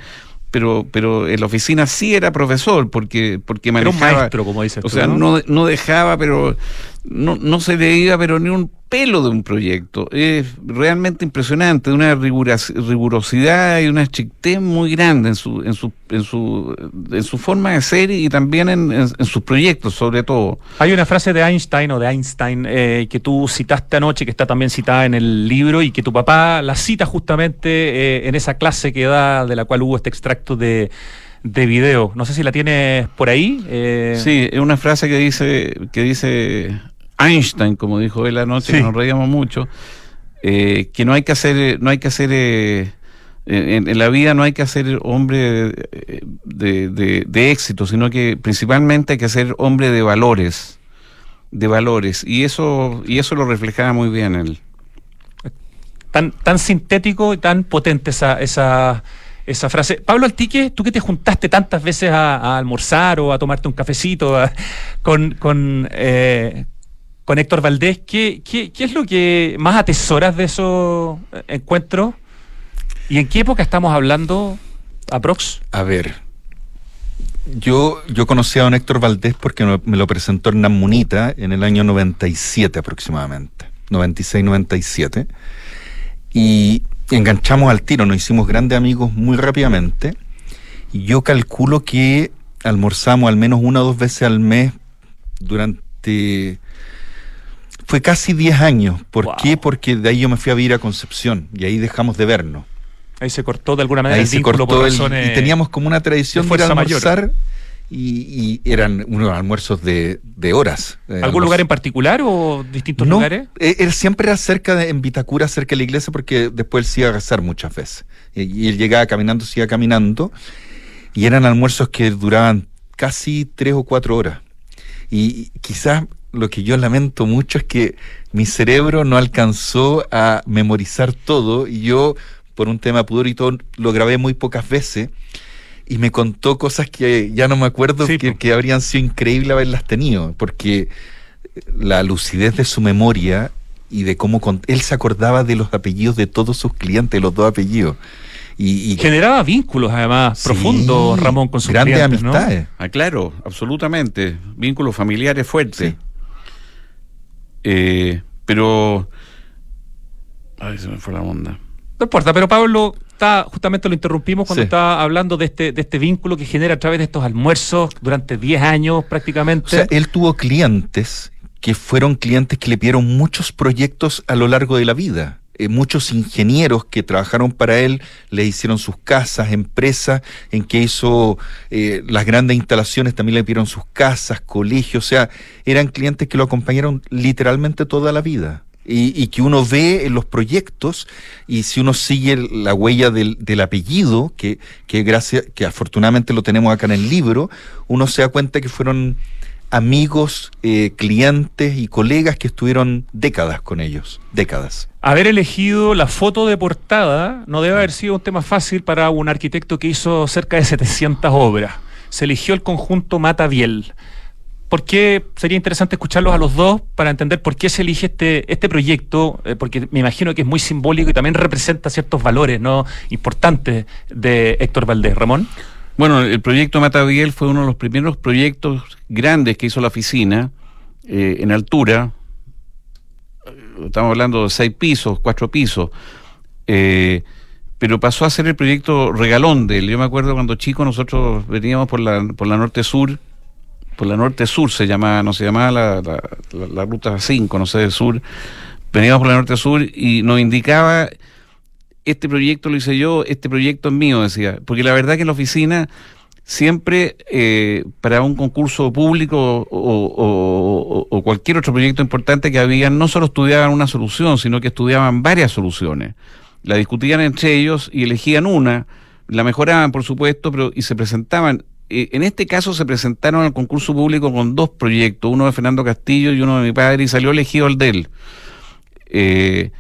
pero pero en la oficina sí era profesor porque porque manejaba era maestro como dices o sea ¿no? no dejaba pero no, no se veía pero ni un pelo de un proyecto. Es realmente impresionante, una rigurosidad y una estrictez muy grande en su, en su, en su, en su forma de ser y también en, sus proyectos, sobre todo. Hay una frase de Einstein o de Einstein eh, que tú citaste anoche, que está también citada en el libro y que tu papá la cita justamente eh, en esa clase que da, de la cual hubo este extracto de de video. No sé si la tienes por ahí. Eh... Sí, es una frase que dice, que dice Einstein, como dijo él anoche, que nos reíamos mucho, eh, que no hay que hacer, no hay que hacer eh, en, la vida no hay que hacer hombre de, éxito, sino que principalmente hay que ser hombre de valores, de valores, y eso, y eso lo reflejaba muy bien él. Tan, tan sintético y tan potente esa, esa, esa frase. Pablo Altique, tú que te juntaste tantas veces a, almorzar o a tomarte un cafecito con, con, eh, con Héctor Valdés, ¿qué, ¿qué, qué, es lo que más atesoras de esos encuentros? ¿Y en qué época estamos hablando, aprox? A ver, yo, yo conocí a don Héctor Valdés porque me lo presentó Hernán Munita en el año 97 aproximadamente, 96-97, y enganchamos al tiro, nos hicimos grandes amigos muy rápidamente, y yo calculo que almorzamos al menos una o dos veces al mes durante fue casi 10 años. ¿Por qué? Porque de ahí yo me fui a vivir a Concepción y ahí dejamos de vernos. Ahí se cortó de alguna manera ahí el se cortó y teníamos como una tradición de, almorzar y, eran unos almuerzos de, horas. ¿Algún lugar en particular o distintos lugares? Eh, él, siempre era cerca de, en Vitacura, cerca de la iglesia, porque después él se iba a casar muchas veces. Y, él llegaba caminando, se iba caminando, y eran almuerzos que duraban casi tres o cuatro horas. Y quizás lo que yo lamento mucho es que mi cerebro no alcanzó a memorizar todo y yo, por un tema pudor y todo, lo grabé muy pocas veces y me contó cosas que ya no me acuerdo que, habrían sido increíbles haberlas tenido, porque la lucidez de su memoria y de cómo él se acordaba de los apellidos de todos sus clientes, los dos apellidos. Y, generaba vínculos además profundos Ramón con sus grandes amistades. Ah, claro absolutamente. Vínculos familiares fuertes eh, pero Ay, se me fue la onda. No importa, pero Pablo está, justamente lo interrumpimos cuando Sí. estaba hablando de este, de este vínculo que genera a través de estos almuerzos durante 10 años prácticamente. O sea, él tuvo clientes que fueron clientes que le pidieron muchos proyectos a lo largo de la vida. Eh, muchos ingenieros que trabajaron para él le hicieron sus casas, empresas en que hizo eh, las grandes instalaciones, también le pidieron sus casas, colegios, o sea, eran clientes que lo acompañaron literalmente toda la vida. Y, que uno ve en los proyectos y si uno sigue la huella del, del apellido, que, que gracias, que afortunadamente lo tenemos acá en el libro, uno se da cuenta que fueron amigos, eh, clientes y colegas que estuvieron décadas con ellos, décadas. Haber elegido la foto de portada no debe haber sido un tema fácil para un arquitecto que hizo cerca de 700 obras. Se eligió el conjunto Mata Biel. ¿Por qué sería interesante escucharlos a los dos para entender por qué se elige este, este proyecto? Eh, porque me imagino que es muy simbólico y también representa ciertos valores ¿no? importantes de Héctor Valdés. Ramón. Bueno, el proyecto Matabiel fue uno de los primeros proyectos grandes que hizo la oficina eh, en altura. Estamos hablando de seis pisos, cuatro pisos. Eh, pero pasó a ser el proyecto regalón de él. Yo me acuerdo cuando chicos nosotros veníamos por la, por la norte sur, por la norte sur se llamaba, no se llamaba la, la, la- ruta 5, no sé, del sur. Veníamos por la norte sur y nos indicaba este proyecto lo hice yo, este proyecto es mío, decía. Porque la verdad que en la oficina siempre eh, para un concurso público o, cualquier otro proyecto importante que había, no solo estudiaban una solución, sino que estudiaban varias soluciones. La discutían entre ellos y elegían una, la mejoraban, por supuesto, pero y se presentaban. Eh, en este caso se presentaron al concurso público con dos proyectos, uno de Fernando Castillo y uno de mi padre, y salió elegido el de él. Eh,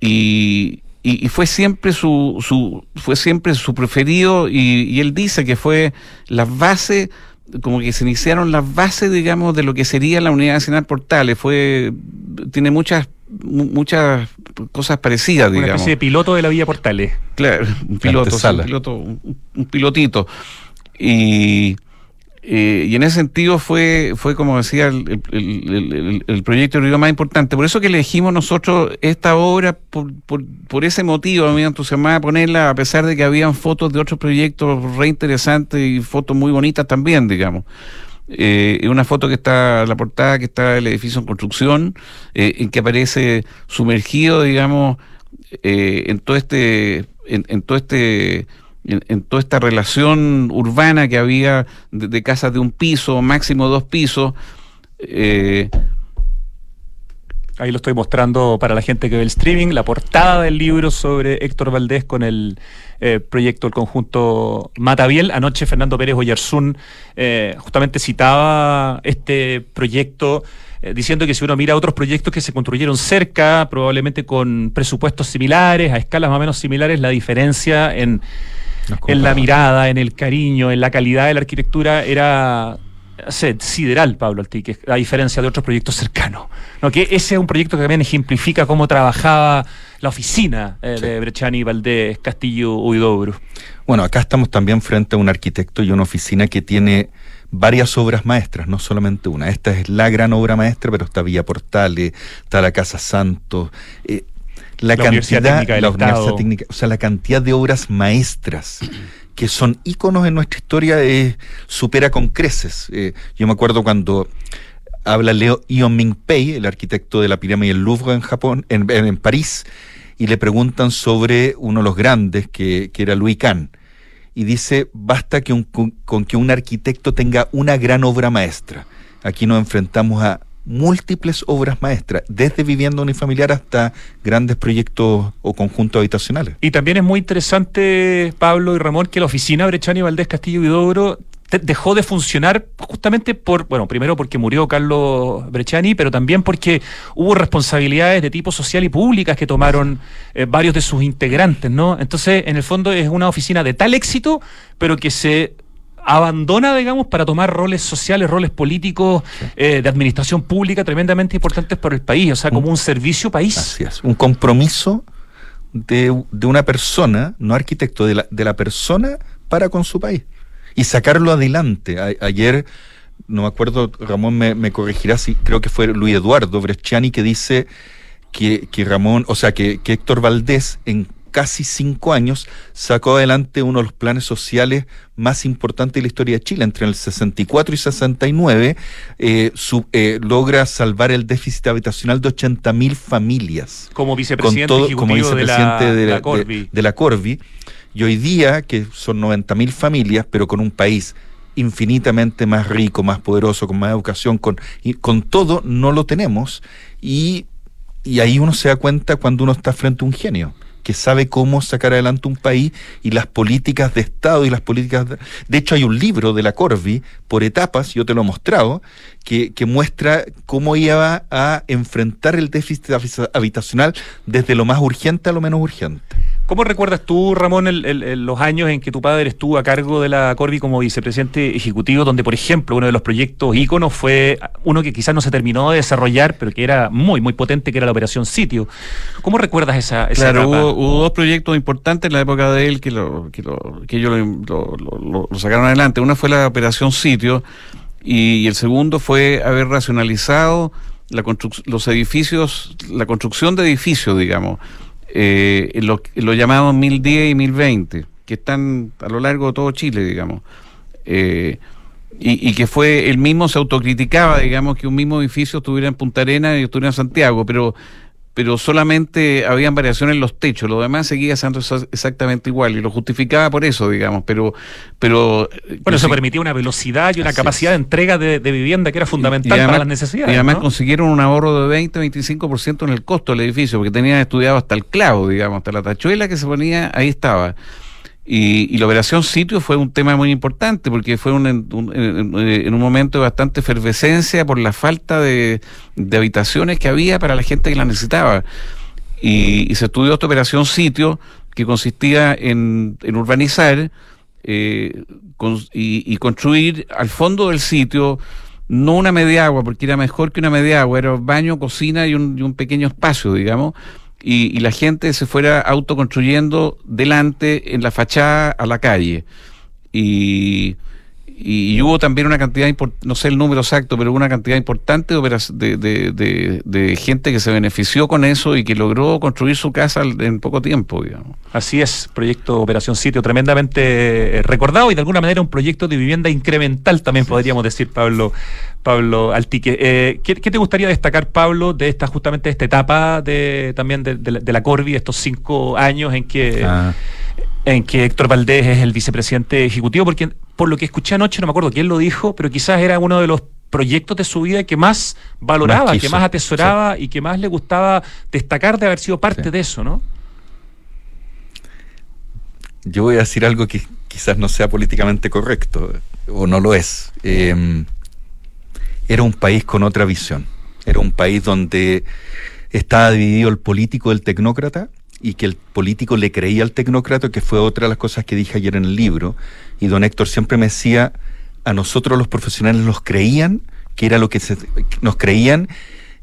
y, y- y fue siempre su, su fue siempre su preferido y, y él dice que fue la base como que se iniciaron las bases digamos de lo que sería la unidad nacional Portales fue tiene muchas mu- muchas cosas parecidas Una digamos especie de piloto de la Villa Portales. Claro, un piloto, un piloto, un, un pilotito. Y, eh, y en ese sentido fue, fue como decía, el, el- proyecto de más importante. Por eso que elegimos nosotros esta obra, por, por, ese motivo, me entusiasmaba ponerla, a pesar de que habían fotos de otros proyectos re interesantes y fotos muy bonitas también, digamos. Eh, una foto que está, la portada que está el edificio en construcción, eh, en que aparece sumergido, digamos, eh, en todo este, en todo este, en, toda esta relación urbana que había de, casas de un piso, máximo dos pisos. eh, Ahí lo estoy mostrando para la gente que ve el streaming, la portada del libro sobre Héctor Valdés con el eh, proyecto, el conjunto Matabiel. Anoche Fernando Pérez Oyarzún eh, justamente citaba este proyecto diciendo que si uno mira otros proyectos que se construyeron cerca, probablemente con presupuestos similares, a escalas más o menos similares, la diferencia en, en la mirada, en el cariño, en la calidad de la arquitectura era sideral, Pablo Altique, a diferencia de otros proyectos cercanos. ¿no? Que ese es un proyecto que también ejemplifica cómo trabajaba la oficina eh, de Brechani, Valdés, Castillo, Huidobro. Bueno, acá estamos también frente a un arquitecto y una oficina que tiene varias obras maestras, no solamente una. Esta es la gran obra maestra, pero está Villa Portales, está la Casa Santos. eh, la, cantidad, Técnica del la Estado. Universidad Técnica, o sea, la cantidad de obras maestras que son íconos en nuestra historia eh, supera con creces. Eh, yo me acuerdo cuando habla Leo Ion Ming Pei, el arquitecto de la pirámide del Louvre en Japón, en, en- en París, y le preguntan sobre uno de los grandes, que, que era Louis Kahn. Y dice, basta que un- con, con que un arquitecto tenga una gran obra maestra. Aquí nos enfrentamos a múltiples obras maestras, desde vivienda unifamiliar hasta grandes proyectos o conjuntos habitacionales. Y también es muy interesante, Pablo y Ramón, que la oficina Brechani, Valdés, Castillo y Huidobro te- dejó de funcionar justamente por, bueno, primero porque murió Carlos Brechani, pero también porque hubo responsabilidades de tipo social y públicas que tomaron eh, varios de sus integrantes, ¿no? Entonces, en el fondo es una oficina de tal éxito, pero que se abandona, digamos, para tomar roles sociales, roles políticos, eh, de administración pública tremendamente importantes para el país, o sea, como un servicio país. Así es, un compromiso de, de una persona, no arquitecto, de la, de la persona para con su país. Y sacarlo adelante. A- ayer, no me acuerdo, Ramón me, me corregirá si creo que fue Luis Eduardo Bresciani que dice que, que Ramón, o sea, que, que Héctor Valdés en casi cinco años sacó adelante uno de los planes sociales más importantes de la historia de Chile. Entre el 64 y 69 eh, su, eh, logra salvar el déficit habitacional de 80 mil familias. Como vicepresidente, todo, como vicepresidente de, la, de, la, de, de la Corvi. Y hoy día, que son 90 mil familias, pero con un país infinitamente más rico, más poderoso, con más educación, con, y con todo, no lo tenemos. Y, y ahí uno se da cuenta cuando uno está frente a un genio que sabe cómo sacar adelante un país y las políticas de Estado y las políticas... De, de hecho, hay un libro de la Corvi por etapas, yo te lo he mostrado, que, que, muestra cómo iba a enfrentar el déficit habitacional desde lo más urgente a lo menos urgente. ¿Cómo recuerdas tú, Ramón, el, el, el, los años en que tu padre estuvo a cargo de la Corvi como vicepresidente ejecutivo, donde, por ejemplo, uno de los proyectos íconos fue uno que quizás no se terminó de desarrollar, pero que era muy, muy potente, que era la Operación Sitio? ¿Cómo recuerdas esa, esa claro, etapa? Hubo, hubo, dos proyectos importantes en la época de él que, lo, que, lo, que ellos lo, sacaron adelante. Una fue la Operación Sitio y el segundo fue haber racionalizado la los edificios, la construcción de edificios, digamos eh, lo, lo llamamos 1010 y 1020, que están a lo largo de todo Chile, digamos. Eh, y, que fue, él mismo se autocriticaba, digamos, que un mismo edificio estuviera en Punta Arena y estuviera en Santiago, pero pero solamente habían variaciones en los techos, lo demás seguía siendo exactamente igual y lo justificaba por eso, digamos, pero pero bueno, eso sí. permitía una velocidad y una capacidad es. de entrega de, de, vivienda que era fundamental además, para las necesidades. Y además ¿no? consiguieron un ahorro de 20-25% en el costo del edificio, porque tenían estudiado hasta el clavo, digamos, hasta la tachuela que se ponía, ahí estaba. Y, y, la operación sitio fue un tema muy importante porque fue un, un, en, un momento de bastante efervescencia por la falta de, habitaciones que había para la gente que la necesitaba. Y, y se estudió esta operación sitio que consistía en, urbanizar eh, y, construir al fondo del sitio no una media agua, porque era mejor que una media agua, era baño, cocina y un, y un pequeño espacio, digamos y, y, la gente se fuera autoconstruyendo delante en la fachada a la calle. Y, y, y hubo también una cantidad, no sé el número exacto, pero una cantidad importante de, de, de, de, gente que se benefició con eso y que logró construir su casa en poco tiempo, digamos. Así es, proyecto Operación Sitio, tremendamente recordado y de alguna manera un proyecto de vivienda incremental también sí, podríamos decir, Pablo, Pablo Altique. Eh, ¿qué, ¿qué, te gustaría destacar, Pablo, de esta justamente esta etapa de también de, de, de la Corvi, estos cinco años en que ah. en que Héctor Valdés es el vicepresidente ejecutivo? Porque por lo que escuché anoche, no me acuerdo quién lo dijo, pero quizás era uno de los proyectos de su vida que más valoraba, más que más atesoraba sí. y que más le gustaba destacar de haber sido parte sí. de eso, ¿no? Yo voy a decir algo que quizás no sea políticamente correcto, o no lo es. Eh, era un país con otra visión. Era un país donde estaba dividido el político del tecnócrata y que el político le creía al tecnócrata, que fue otra de las cosas que dije ayer en el libro. Y don Héctor siempre me decía, a nosotros los profesionales nos creían, que era lo que nos creían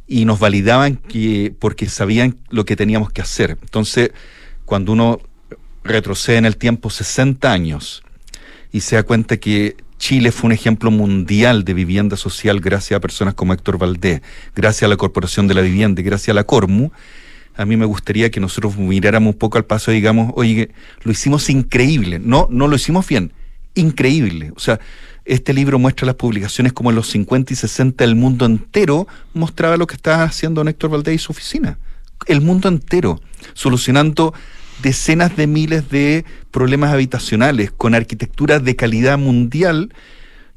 y nos validaban que, porque sabían lo que teníamos que hacer. Entonces, cuando uno retrocede en el tiempo 60 años y se da cuenta que Chile fue un ejemplo mundial de vivienda social gracias a personas como Héctor Valdés, gracias a la Corporación de la Vivienda, gracias a la Cormu, a mí me gustaría que nosotros miráramos un poco al paso y digamos, oye, lo hicimos increíble, no, no lo hicimos bien, increíble. O sea, este libro muestra las publicaciones como en los 50 y 60 el mundo entero mostraba lo que estaba haciendo Héctor Valdés y su oficina. El mundo entero, solucionando decenas de miles de problemas habitacionales con arquitectura de calidad mundial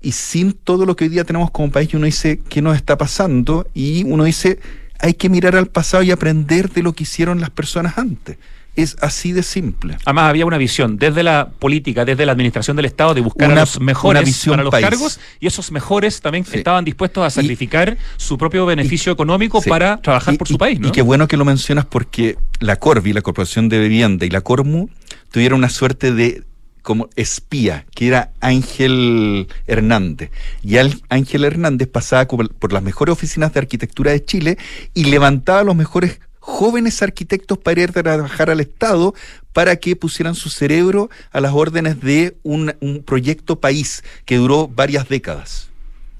y sin todo lo que hoy día tenemos como país y uno dice qué nos está pasando y uno dice hay que mirar al pasado y aprender de lo que hicieron las personas antes. Es así de simple. Además, había una visión desde la política, desde la administración del Estado, de buscar una, a los mejores para los país. cargos, y esos mejores también sí. estaban dispuestos a sacrificar y, su propio beneficio y, económico sí. para trabajar y, por su país. ¿no? Y qué bueno que lo mencionas porque la Corvi, la Corporación de Vivienda, y la Cormu tuvieron una suerte de como espía, que era Ángel Hernández. Y Ángel Hernández pasaba por las mejores oficinas de arquitectura de Chile y levantaba a los mejores jóvenes arquitectos para ir a trabajar al Estado para que pusieran su cerebro a las órdenes de un, un proyecto país que duró varias décadas.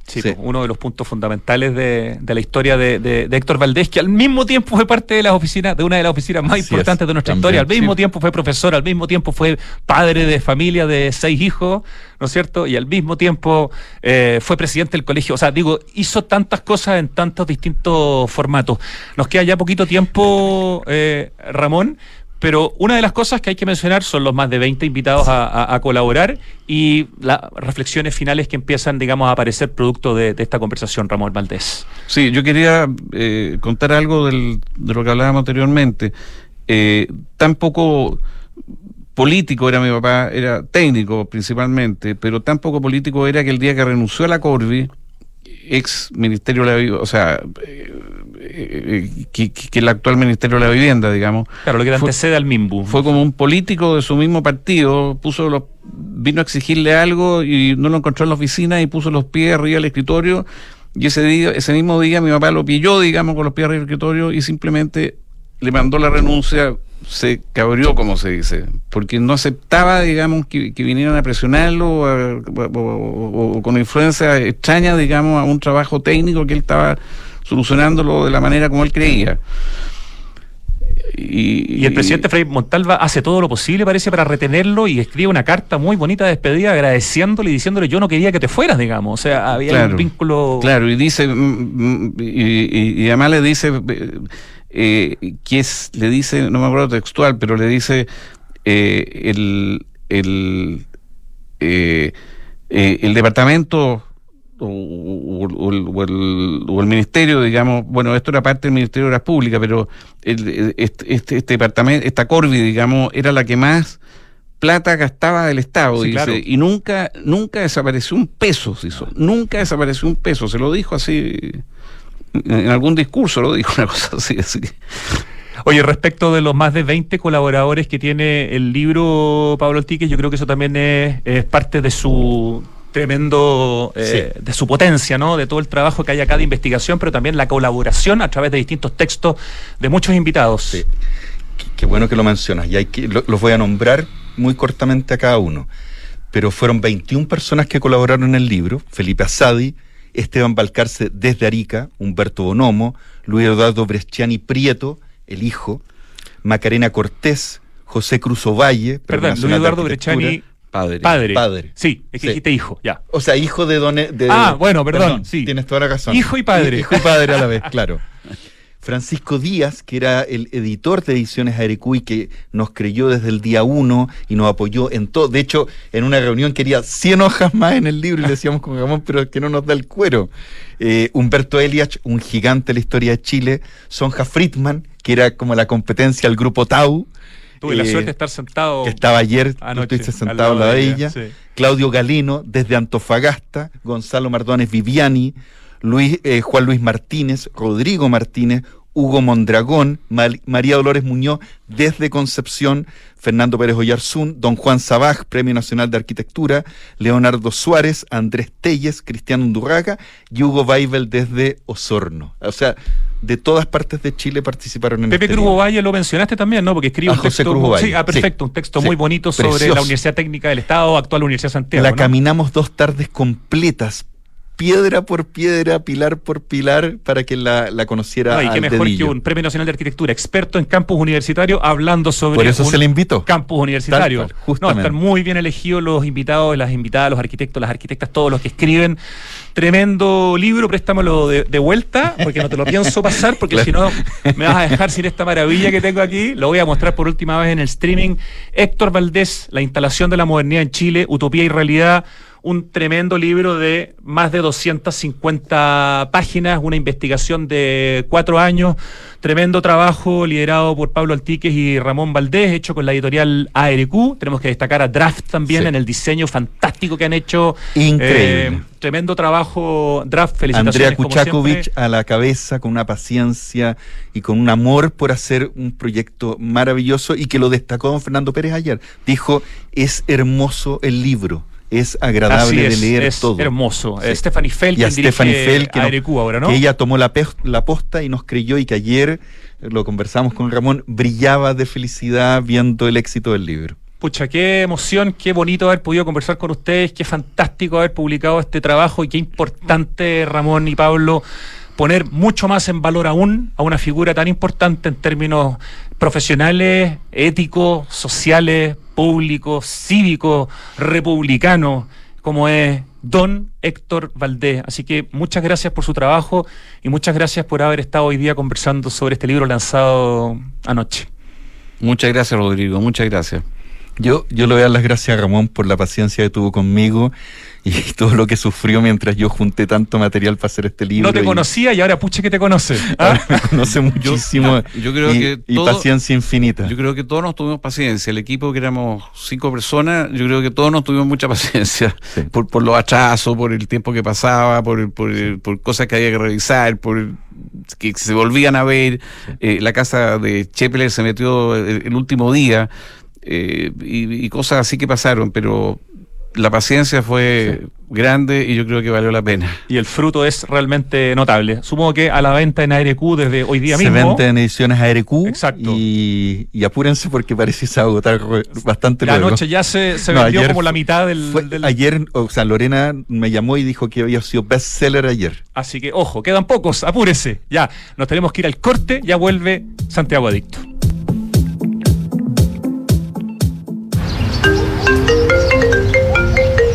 Sí, sí. Pues, uno de los puntos fundamentales de, de la historia de, de, de, Héctor Valdés, que al mismo tiempo fue parte de las oficinas, de una de las oficinas más Así importantes es, de nuestra también, historia, al mismo sí. tiempo fue profesor, al mismo tiempo fue padre de familia de seis hijos, ¿no es cierto? Y al mismo tiempo eh, fue presidente del colegio. O sea, digo, hizo tantas cosas en tantos distintos formatos. Nos queda ya poquito tiempo, eh, Ramón, pero una de las cosas que hay que mencionar son los más de 20 invitados a, colaborar y las reflexiones finales que empiezan, digamos, a aparecer producto de, esta conversación, Ramón Valdés. Sí, yo quería eh, contar algo de lo que hablábamos anteriormente. Eh, tan poco político era mi papá, era técnico principalmente, pero tan poco político era que el día que renunció a la Corvi, ex Ministerio de la o sea, eh, eh, que, que, el actual Ministerio de la Vivienda, digamos. Claro, lo que antecede al MIMBU. Fue como un político de su mismo partido, puso los, vino a exigirle algo y no lo encontró en la oficina y puso los pies arriba del escritorio. Y ese día, ese mismo día mi papá lo pilló, digamos, con los pies arriba del escritorio y simplemente le mandó la renuncia, se cabrió, como se dice, porque no aceptaba, digamos, que, que vinieran a presionarlo o, a, o, o, o, con influencia extraña, digamos, a un trabajo técnico que él estaba solucionándolo de la manera como él creía. Y, y, el presidente Frei Montalva hace todo lo posible, parece, para retenerlo y escribe una carta muy bonita de despedida agradeciéndole y diciéndole yo no quería que te fueras, digamos. O sea, había claro, un vínculo. Claro, y dice, y, y además le dice eh, que es, le dice, no me acuerdo textual, pero le dice eh, el, el, eh, el departamento o, el, o, el, ministerio, digamos, bueno, esto era parte del Ministerio de Obras Públicas, pero el, este, este, este, departamento, esta Corvi, digamos, era la que más plata gastaba del Estado, sí, dice, claro. y nunca, nunca desapareció un peso, se hizo, nunca desapareció un peso, se lo dijo así, en algún discurso lo dijo una cosa así, así. Oye, respecto de los más de 20 colaboradores que tiene el libro Pablo Altiques, yo creo que eso también es, es parte de su tremendo eh, sí. de su potencia, ¿no? De todo el trabajo que hay acá de investigación, pero también la colaboración a través de distintos textos de muchos invitados. Sí. Qué, qué bueno que lo mencionas. Y hay que, lo, los voy a nombrar muy cortamente a cada uno. Pero fueron 21 personas que colaboraron en el libro. Felipe Asadi, Esteban Balcarce desde Arica, Humberto Bonomo, Luis Eduardo Bresciani Prieto, el hijo, Macarena Cortés, José Cruz Ovalle. Perdón, Luis Eduardo Bresciani Padre. Padre. Padre. Sí, es que sí. dijiste hijo, ya. O sea, hijo de don. De, ah, bueno, perdón, perdón, sí. Tienes toda la razón. Hijo y padre. Hijo y padre a la vez, claro. Francisco Díaz, que era el editor de Ediciones Arecuy, que nos creyó desde el día uno y nos apoyó en todo. De hecho, en una reunión quería 100 hojas más en el libro y le decíamos con Gamón, pero es que no nos da el cuero. Eh, Humberto Eliach, un gigante de la historia de Chile. Sonja Friedman, que era como la competencia al grupo Tau. Tuve eh, la suerte de estar sentado. Que estaba ayer, anoche, tú sentado al lado de ella. ella. Sí. Claudio Galino, desde Antofagasta. Gonzalo Mardones Viviani. Luis, eh, Juan Luis Martínez, Rodrigo Martínez, Hugo Mondragón, Mal, María Dolores Muñoz desde Concepción, Fernando Pérez Oyarzún, Don Juan Sabaj, Premio Nacional de Arquitectura, Leonardo Suárez, Andrés Telles, Cristiano Undurraga y Hugo Weibel desde Osorno. O sea, de todas partes de Chile participaron en Pepe este Cruz Valle lo mencionaste también, ¿no? Porque escribe un texto. Sí, ah, perfecto, sí. un texto sí. muy bonito sobre Precioso. la Universidad Técnica del Estado, actual Universidad Santiago. La ¿no? caminamos dos tardes completas piedra por piedra, pilar por pilar, para que la, la conociera. No, y qué mejor dedillo. que un Premio Nacional de Arquitectura, experto en campus universitarios, hablando sobre. Por eso se le invitó. Campus universitario. No, están muy bien elegidos los invitados, las invitadas, los arquitectos, las arquitectas, todos los que escriben. Tremendo libro, préstamelo de, de vuelta, porque no te lo pienso pasar, porque claro. si no me vas a dejar sin esta maravilla que tengo aquí. Lo voy a mostrar por última vez en el streaming. Héctor Valdés, La instalación de la modernidad en Chile, Utopía y Realidad un tremendo libro de más de 250 páginas, una investigación de cuatro años, tremendo trabajo liderado por Pablo Altiques y Ramón Valdés, hecho con la editorial ARQ. Tenemos que destacar a Draft también sí. en el diseño fantástico que han hecho. Increíble. Eh, tremendo trabajo, Draft, felicitaciones. Andrea Kuchakovic a la cabeza, con una paciencia y con un amor por hacer un proyecto maravilloso y que lo destacó don Fernando Pérez ayer. Dijo, es hermoso el libro es agradable es, de leer es todo. Hermoso. Sí. Stephanie Fell, Stephanie Fell, que, no, ahora, ¿no? que ella tomó la, la, posta y nos creyó y que ayer lo conversamos con Ramón, brillaba de felicidad viendo el éxito del libro. Pucha, qué emoción, qué bonito haber podido conversar con ustedes, qué fantástico haber publicado este trabajo y qué importante, Ramón y Pablo, poner mucho más en valor aún a una figura tan importante en términos profesionales, éticos, sociales, públicos, cívicos, republicanos, como es don Héctor Valdés. Así que muchas gracias por su trabajo y muchas gracias por haber estado hoy día conversando sobre este libro lanzado anoche. Muchas gracias, Rodrigo, muchas gracias. Yo, yo le voy a dar las gracias a Ramón por la paciencia que tuvo conmigo y todo lo que sufrió mientras yo junté tanto material para hacer este libro. No te y- conocía y ahora puche que te conoce. ahora me conoce muchísimo yo creo y, que y todo- paciencia infinita. Yo creo que todos nos tuvimos paciencia. El equipo que éramos cinco personas, yo creo que todos nos tuvimos mucha paciencia. Sí. Por, por los atrasos, por el tiempo que pasaba, por, por, por cosas que había que revisar, por que se volvían a ver. Eh, la casa de Chepler se metió el, el último día eh, y, y cosas así que pasaron, pero la paciencia fue grande y yo creo que valió la pena. Y el fruto es realmente notable. Supongo que a la venta en ARQ desde hoy día se mismo. vende en ediciones ARQ Exacto. Y, y apúrense porque parece que se agotar bastante La luego. noche ya se, se No, vendió ayer como la mitad del, Fue- del- Ayer, o sea, Lorena me llamó y dijo que había sido bestseller ayer. Así que, ojo, quedan pocos, apúrese. Ya, nos tenemos que ir al corte, ya vuelve Santiago Adicto.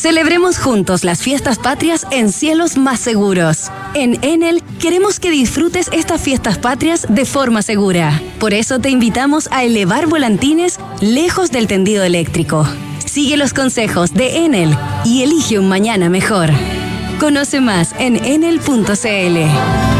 Celebremos juntos las fiestas patrias en cielos más seguros. En Enel queremos que disfrutes estas fiestas patrias de forma segura. Por eso te invitamos a elevar volantines lejos del tendido eléctrico. Sigue los consejos de Enel y elige un mañana mejor. Conoce más en enel.cl.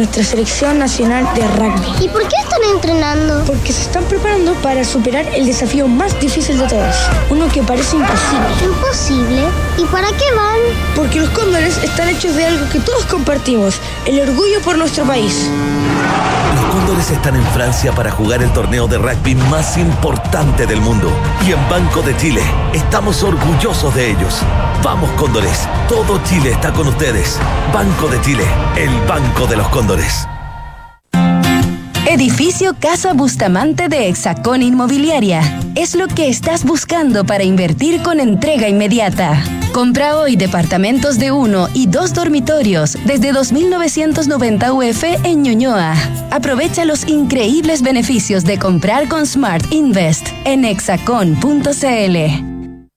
nuestra selección nacional de rugby. ¿Y por qué están entrenando? Porque se están preparando para superar el desafío más difícil de todos, uno que parece imposible. Imposible. ¿Y para qué van? Porque los Cóndores están hechos de algo que todos compartimos, el orgullo por nuestro país. Los Cóndores están en Francia para jugar el torneo de rugby más importante del mundo. Y en Banco de Chile estamos orgullosos de ellos. Vamos Cóndores, todo Chile está con ustedes. Banco de Chile, el Banco de los Cóndores. Edificio Casa Bustamante de Hexacón Inmobiliaria. Es lo que estás buscando para invertir con entrega inmediata. Compra hoy departamentos de uno y dos dormitorios desde 2.990 UF en Ñuñoa. Aprovecha los increíbles beneficios de comprar con Smart Invest en hexacon.cl.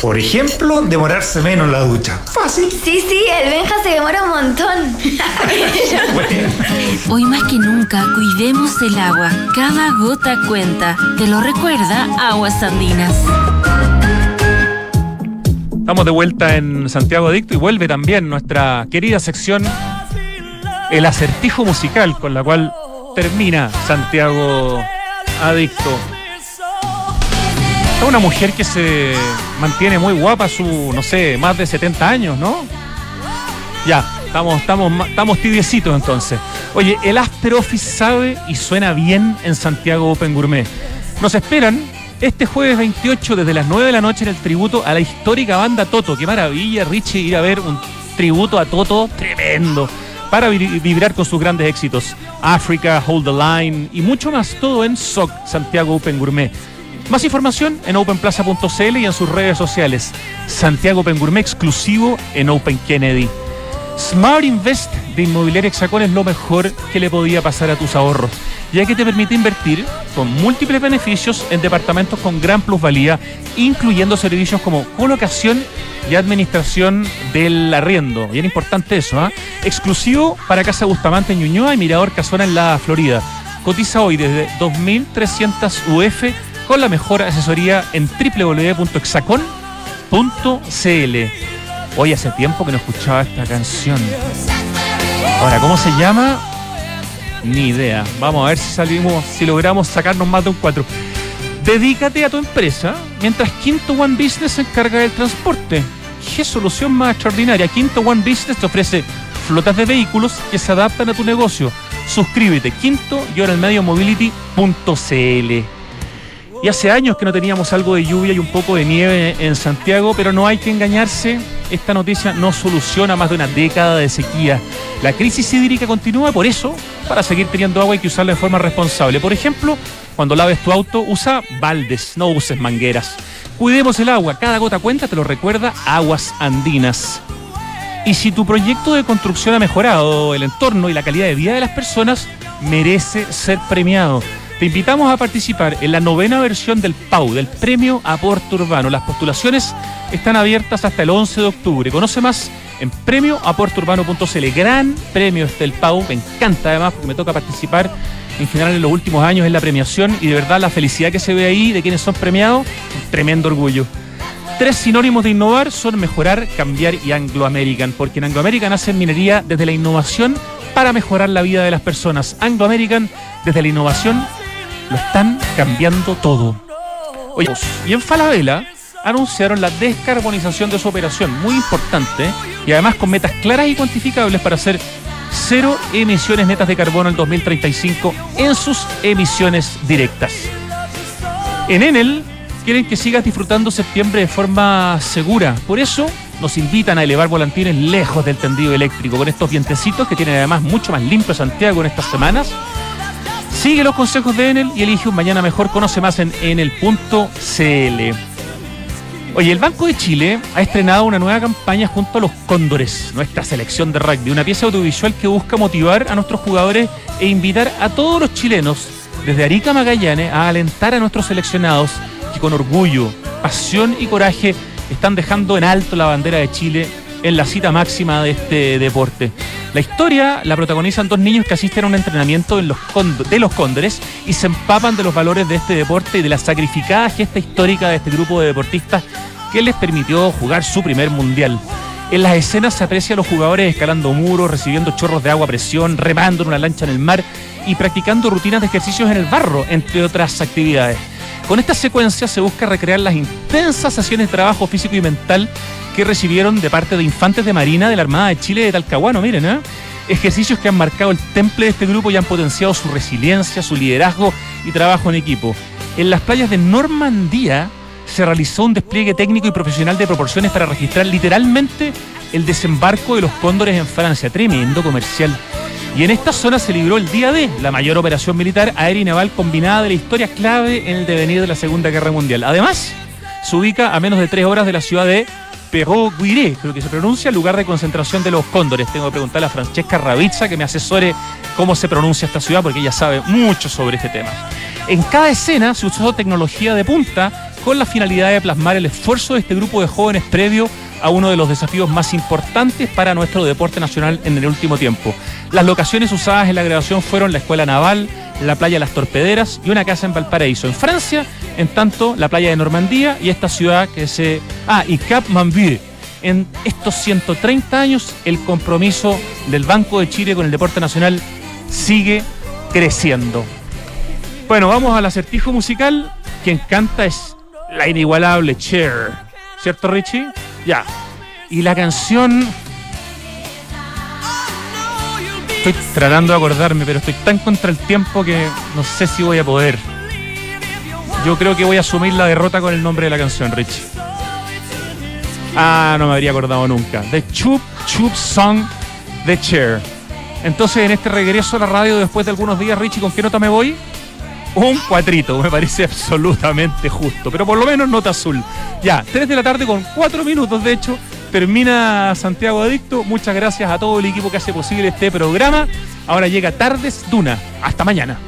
Por ejemplo, demorarse menos en la ducha. Fácil. Sí, sí, el Benja se demora un montón. Hoy más que nunca, cuidemos el agua. Cada gota cuenta. Te lo recuerda Aguas Andinas. Estamos de vuelta en Santiago Adicto y vuelve también nuestra querida sección El acertijo musical, con la cual termina Santiago Adicto. Es una mujer que se mantiene muy guapa su, no sé, más de 70 años, ¿no? Ya, estamos, estamos, estamos tibiecitos entonces. Oye, el After Office sabe y suena bien en Santiago Open Gourmet. Nos esperan este jueves 28 desde las 9 de la noche en el tributo a la histórica banda Toto. Qué maravilla, Richie, ir a ver un tributo a Toto tremendo para vi- vibrar con sus grandes éxitos. Africa, Hold the Line y mucho más, todo en SOC, Santiago Open Gourmet. Más información en openplaza.cl y en sus redes sociales. Santiago Open Gourmet exclusivo en Open Kennedy. Smart Invest de Inmobiliaria Hexacón es lo mejor que le podía pasar a tus ahorros, ya que te permite invertir con múltiples beneficios en departamentos con gran plusvalía, incluyendo servicios como colocación y administración del arriendo. Bien importante eso, ¿ah? Exclusivo para Casa Bustamante en Ñuñoa y Mirador Casona en la Florida. Cotiza hoy desde 2.300 UF con la mejor asesoría en www.exacon.cl. Hoy hace tiempo que no escuchaba esta canción. Ahora, ¿cómo se llama? Ni idea. Vamos a ver si salimos, si logramos sacarnos más de un 4. Dedícate a tu empresa mientras Quinto One Business se encarga del transporte. ¿Qué solución más extraordinaria? Quinto One Business te ofrece flotas de vehículos que se adaptan a tu negocio. Suscríbete, quinto y ahora el medio mobility.cl. Y hace años que no teníamos algo de lluvia y un poco de nieve en Santiago, pero no hay que engañarse, esta noticia no soluciona más de una década de sequía. La crisis hídrica continúa, por eso, para seguir teniendo agua hay que usarla de forma responsable. Por ejemplo, cuando laves tu auto, usa baldes, no uses mangueras. Cuidemos el agua, cada gota cuenta, te lo recuerda Aguas Andinas. Y si tu proyecto de construcción ha mejorado el entorno y la calidad de vida de las personas, merece ser premiado. Te invitamos a participar en la novena versión del PAU, del Premio Aporte Urbano. Las postulaciones están abiertas hasta el 11 de octubre. Conoce más en premioaporteurbano.cl. Gran premio este el PAU. Me encanta además porque me toca participar en general en los últimos años en la premiación y de verdad la felicidad que se ve ahí de quienes son premiados, un tremendo orgullo. Tres sinónimos de innovar son mejorar, cambiar y Anglo American, porque en Anglo American hacen minería desde la innovación para mejorar la vida de las personas. Anglo American, desde la innovación, lo están cambiando todo. Oye, y en Falabella anunciaron la descarbonización de su operación, muy importante, y además con metas claras y cuantificables para hacer cero emisiones netas de carbono en 2035 en sus emisiones directas. En Enel quieren que sigas disfrutando septiembre de forma segura. Por eso nos invitan a elevar volantines lejos del tendido eléctrico con estos vientecitos que tienen además mucho más limpio Santiago en estas semanas. Sigue los consejos de Enel y elige un mañana mejor. Conoce más en enel.cl. Oye, el Banco de Chile ha estrenado una nueva campaña junto a los Cóndores, nuestra selección de rugby, una pieza audiovisual que busca motivar a nuestros jugadores e invitar a todos los chilenos, desde Arica a Magallanes, a alentar a nuestros seleccionados que con orgullo, pasión y coraje están dejando en alto la bandera de Chile en la cita máxima de este deporte. La historia la protagonizan dos niños que asisten a un entrenamiento en los de los Cóndores y se empapan de los valores de este deporte y de la sacrificada gesta histórica de este grupo de deportistas que les permitió jugar su primer mundial. En las escenas se aprecia a los jugadores escalando muros, recibiendo chorros de agua a presión, remando en una lancha en el mar y practicando rutinas de ejercicios en el barro, entre otras actividades. Con esta secuencia se busca recrear las intensas sesiones de trabajo físico y mental que recibieron de parte de infantes de Marina de la Armada de Chile de Talcahuano, miren, ¿eh? Ejercicios que han marcado el temple de este grupo y han potenciado su resiliencia, su liderazgo y trabajo en equipo. En las playas de Normandía se realizó un despliegue técnico y profesional de proporciones para registrar literalmente el desembarco de los cóndores en Francia. Tremendo comercial. Y en esta zona se libró el día D, la mayor operación militar aérea y naval combinada de la historia clave en el devenir de la Segunda Guerra Mundial. Además, se ubica a menos de tres horas de la ciudad de Perrault-Guiré, creo que se pronuncia, lugar de concentración de los cóndores. Tengo que preguntarle a Francesca Ravizza que me asesore cómo se pronuncia esta ciudad porque ella sabe mucho sobre este tema. En cada escena se usó tecnología de punta con la finalidad de plasmar el esfuerzo de este grupo de jóvenes previo a uno de los desafíos más importantes para nuestro deporte nacional en el último tiempo. Las locaciones usadas en la grabación fueron la Escuela Naval, la playa Las Torpederas y una casa en Valparaíso. En Francia, en tanto, la playa de Normandía y esta ciudad que se... Ah, y Cap Mambier. En estos 130 años, el compromiso del Banco de Chile con el deporte nacional sigue creciendo. Bueno, vamos al acertijo musical. Quien canta es la inigualable Cher. ¿Cierto, Richie? Ya. Y la canción. Estoy tratando de acordarme, pero estoy tan contra el tiempo que no sé si voy a poder. Yo creo que voy a asumir la derrota con el nombre de la canción, Richie. Ah, no me habría acordado nunca. The Chup Chup Song The Chair. Entonces, en este regreso a la radio después de algunos días, Richie, ¿con qué nota me voy? Un cuatrito, me parece absolutamente justo. Pero por lo menos nota azul. Ya, 3 de la tarde con 4 minutos, de hecho. Termina Santiago Adicto. Muchas gracias a todo el equipo que hace posible este programa. Ahora llega Tardes Duna. Hasta mañana.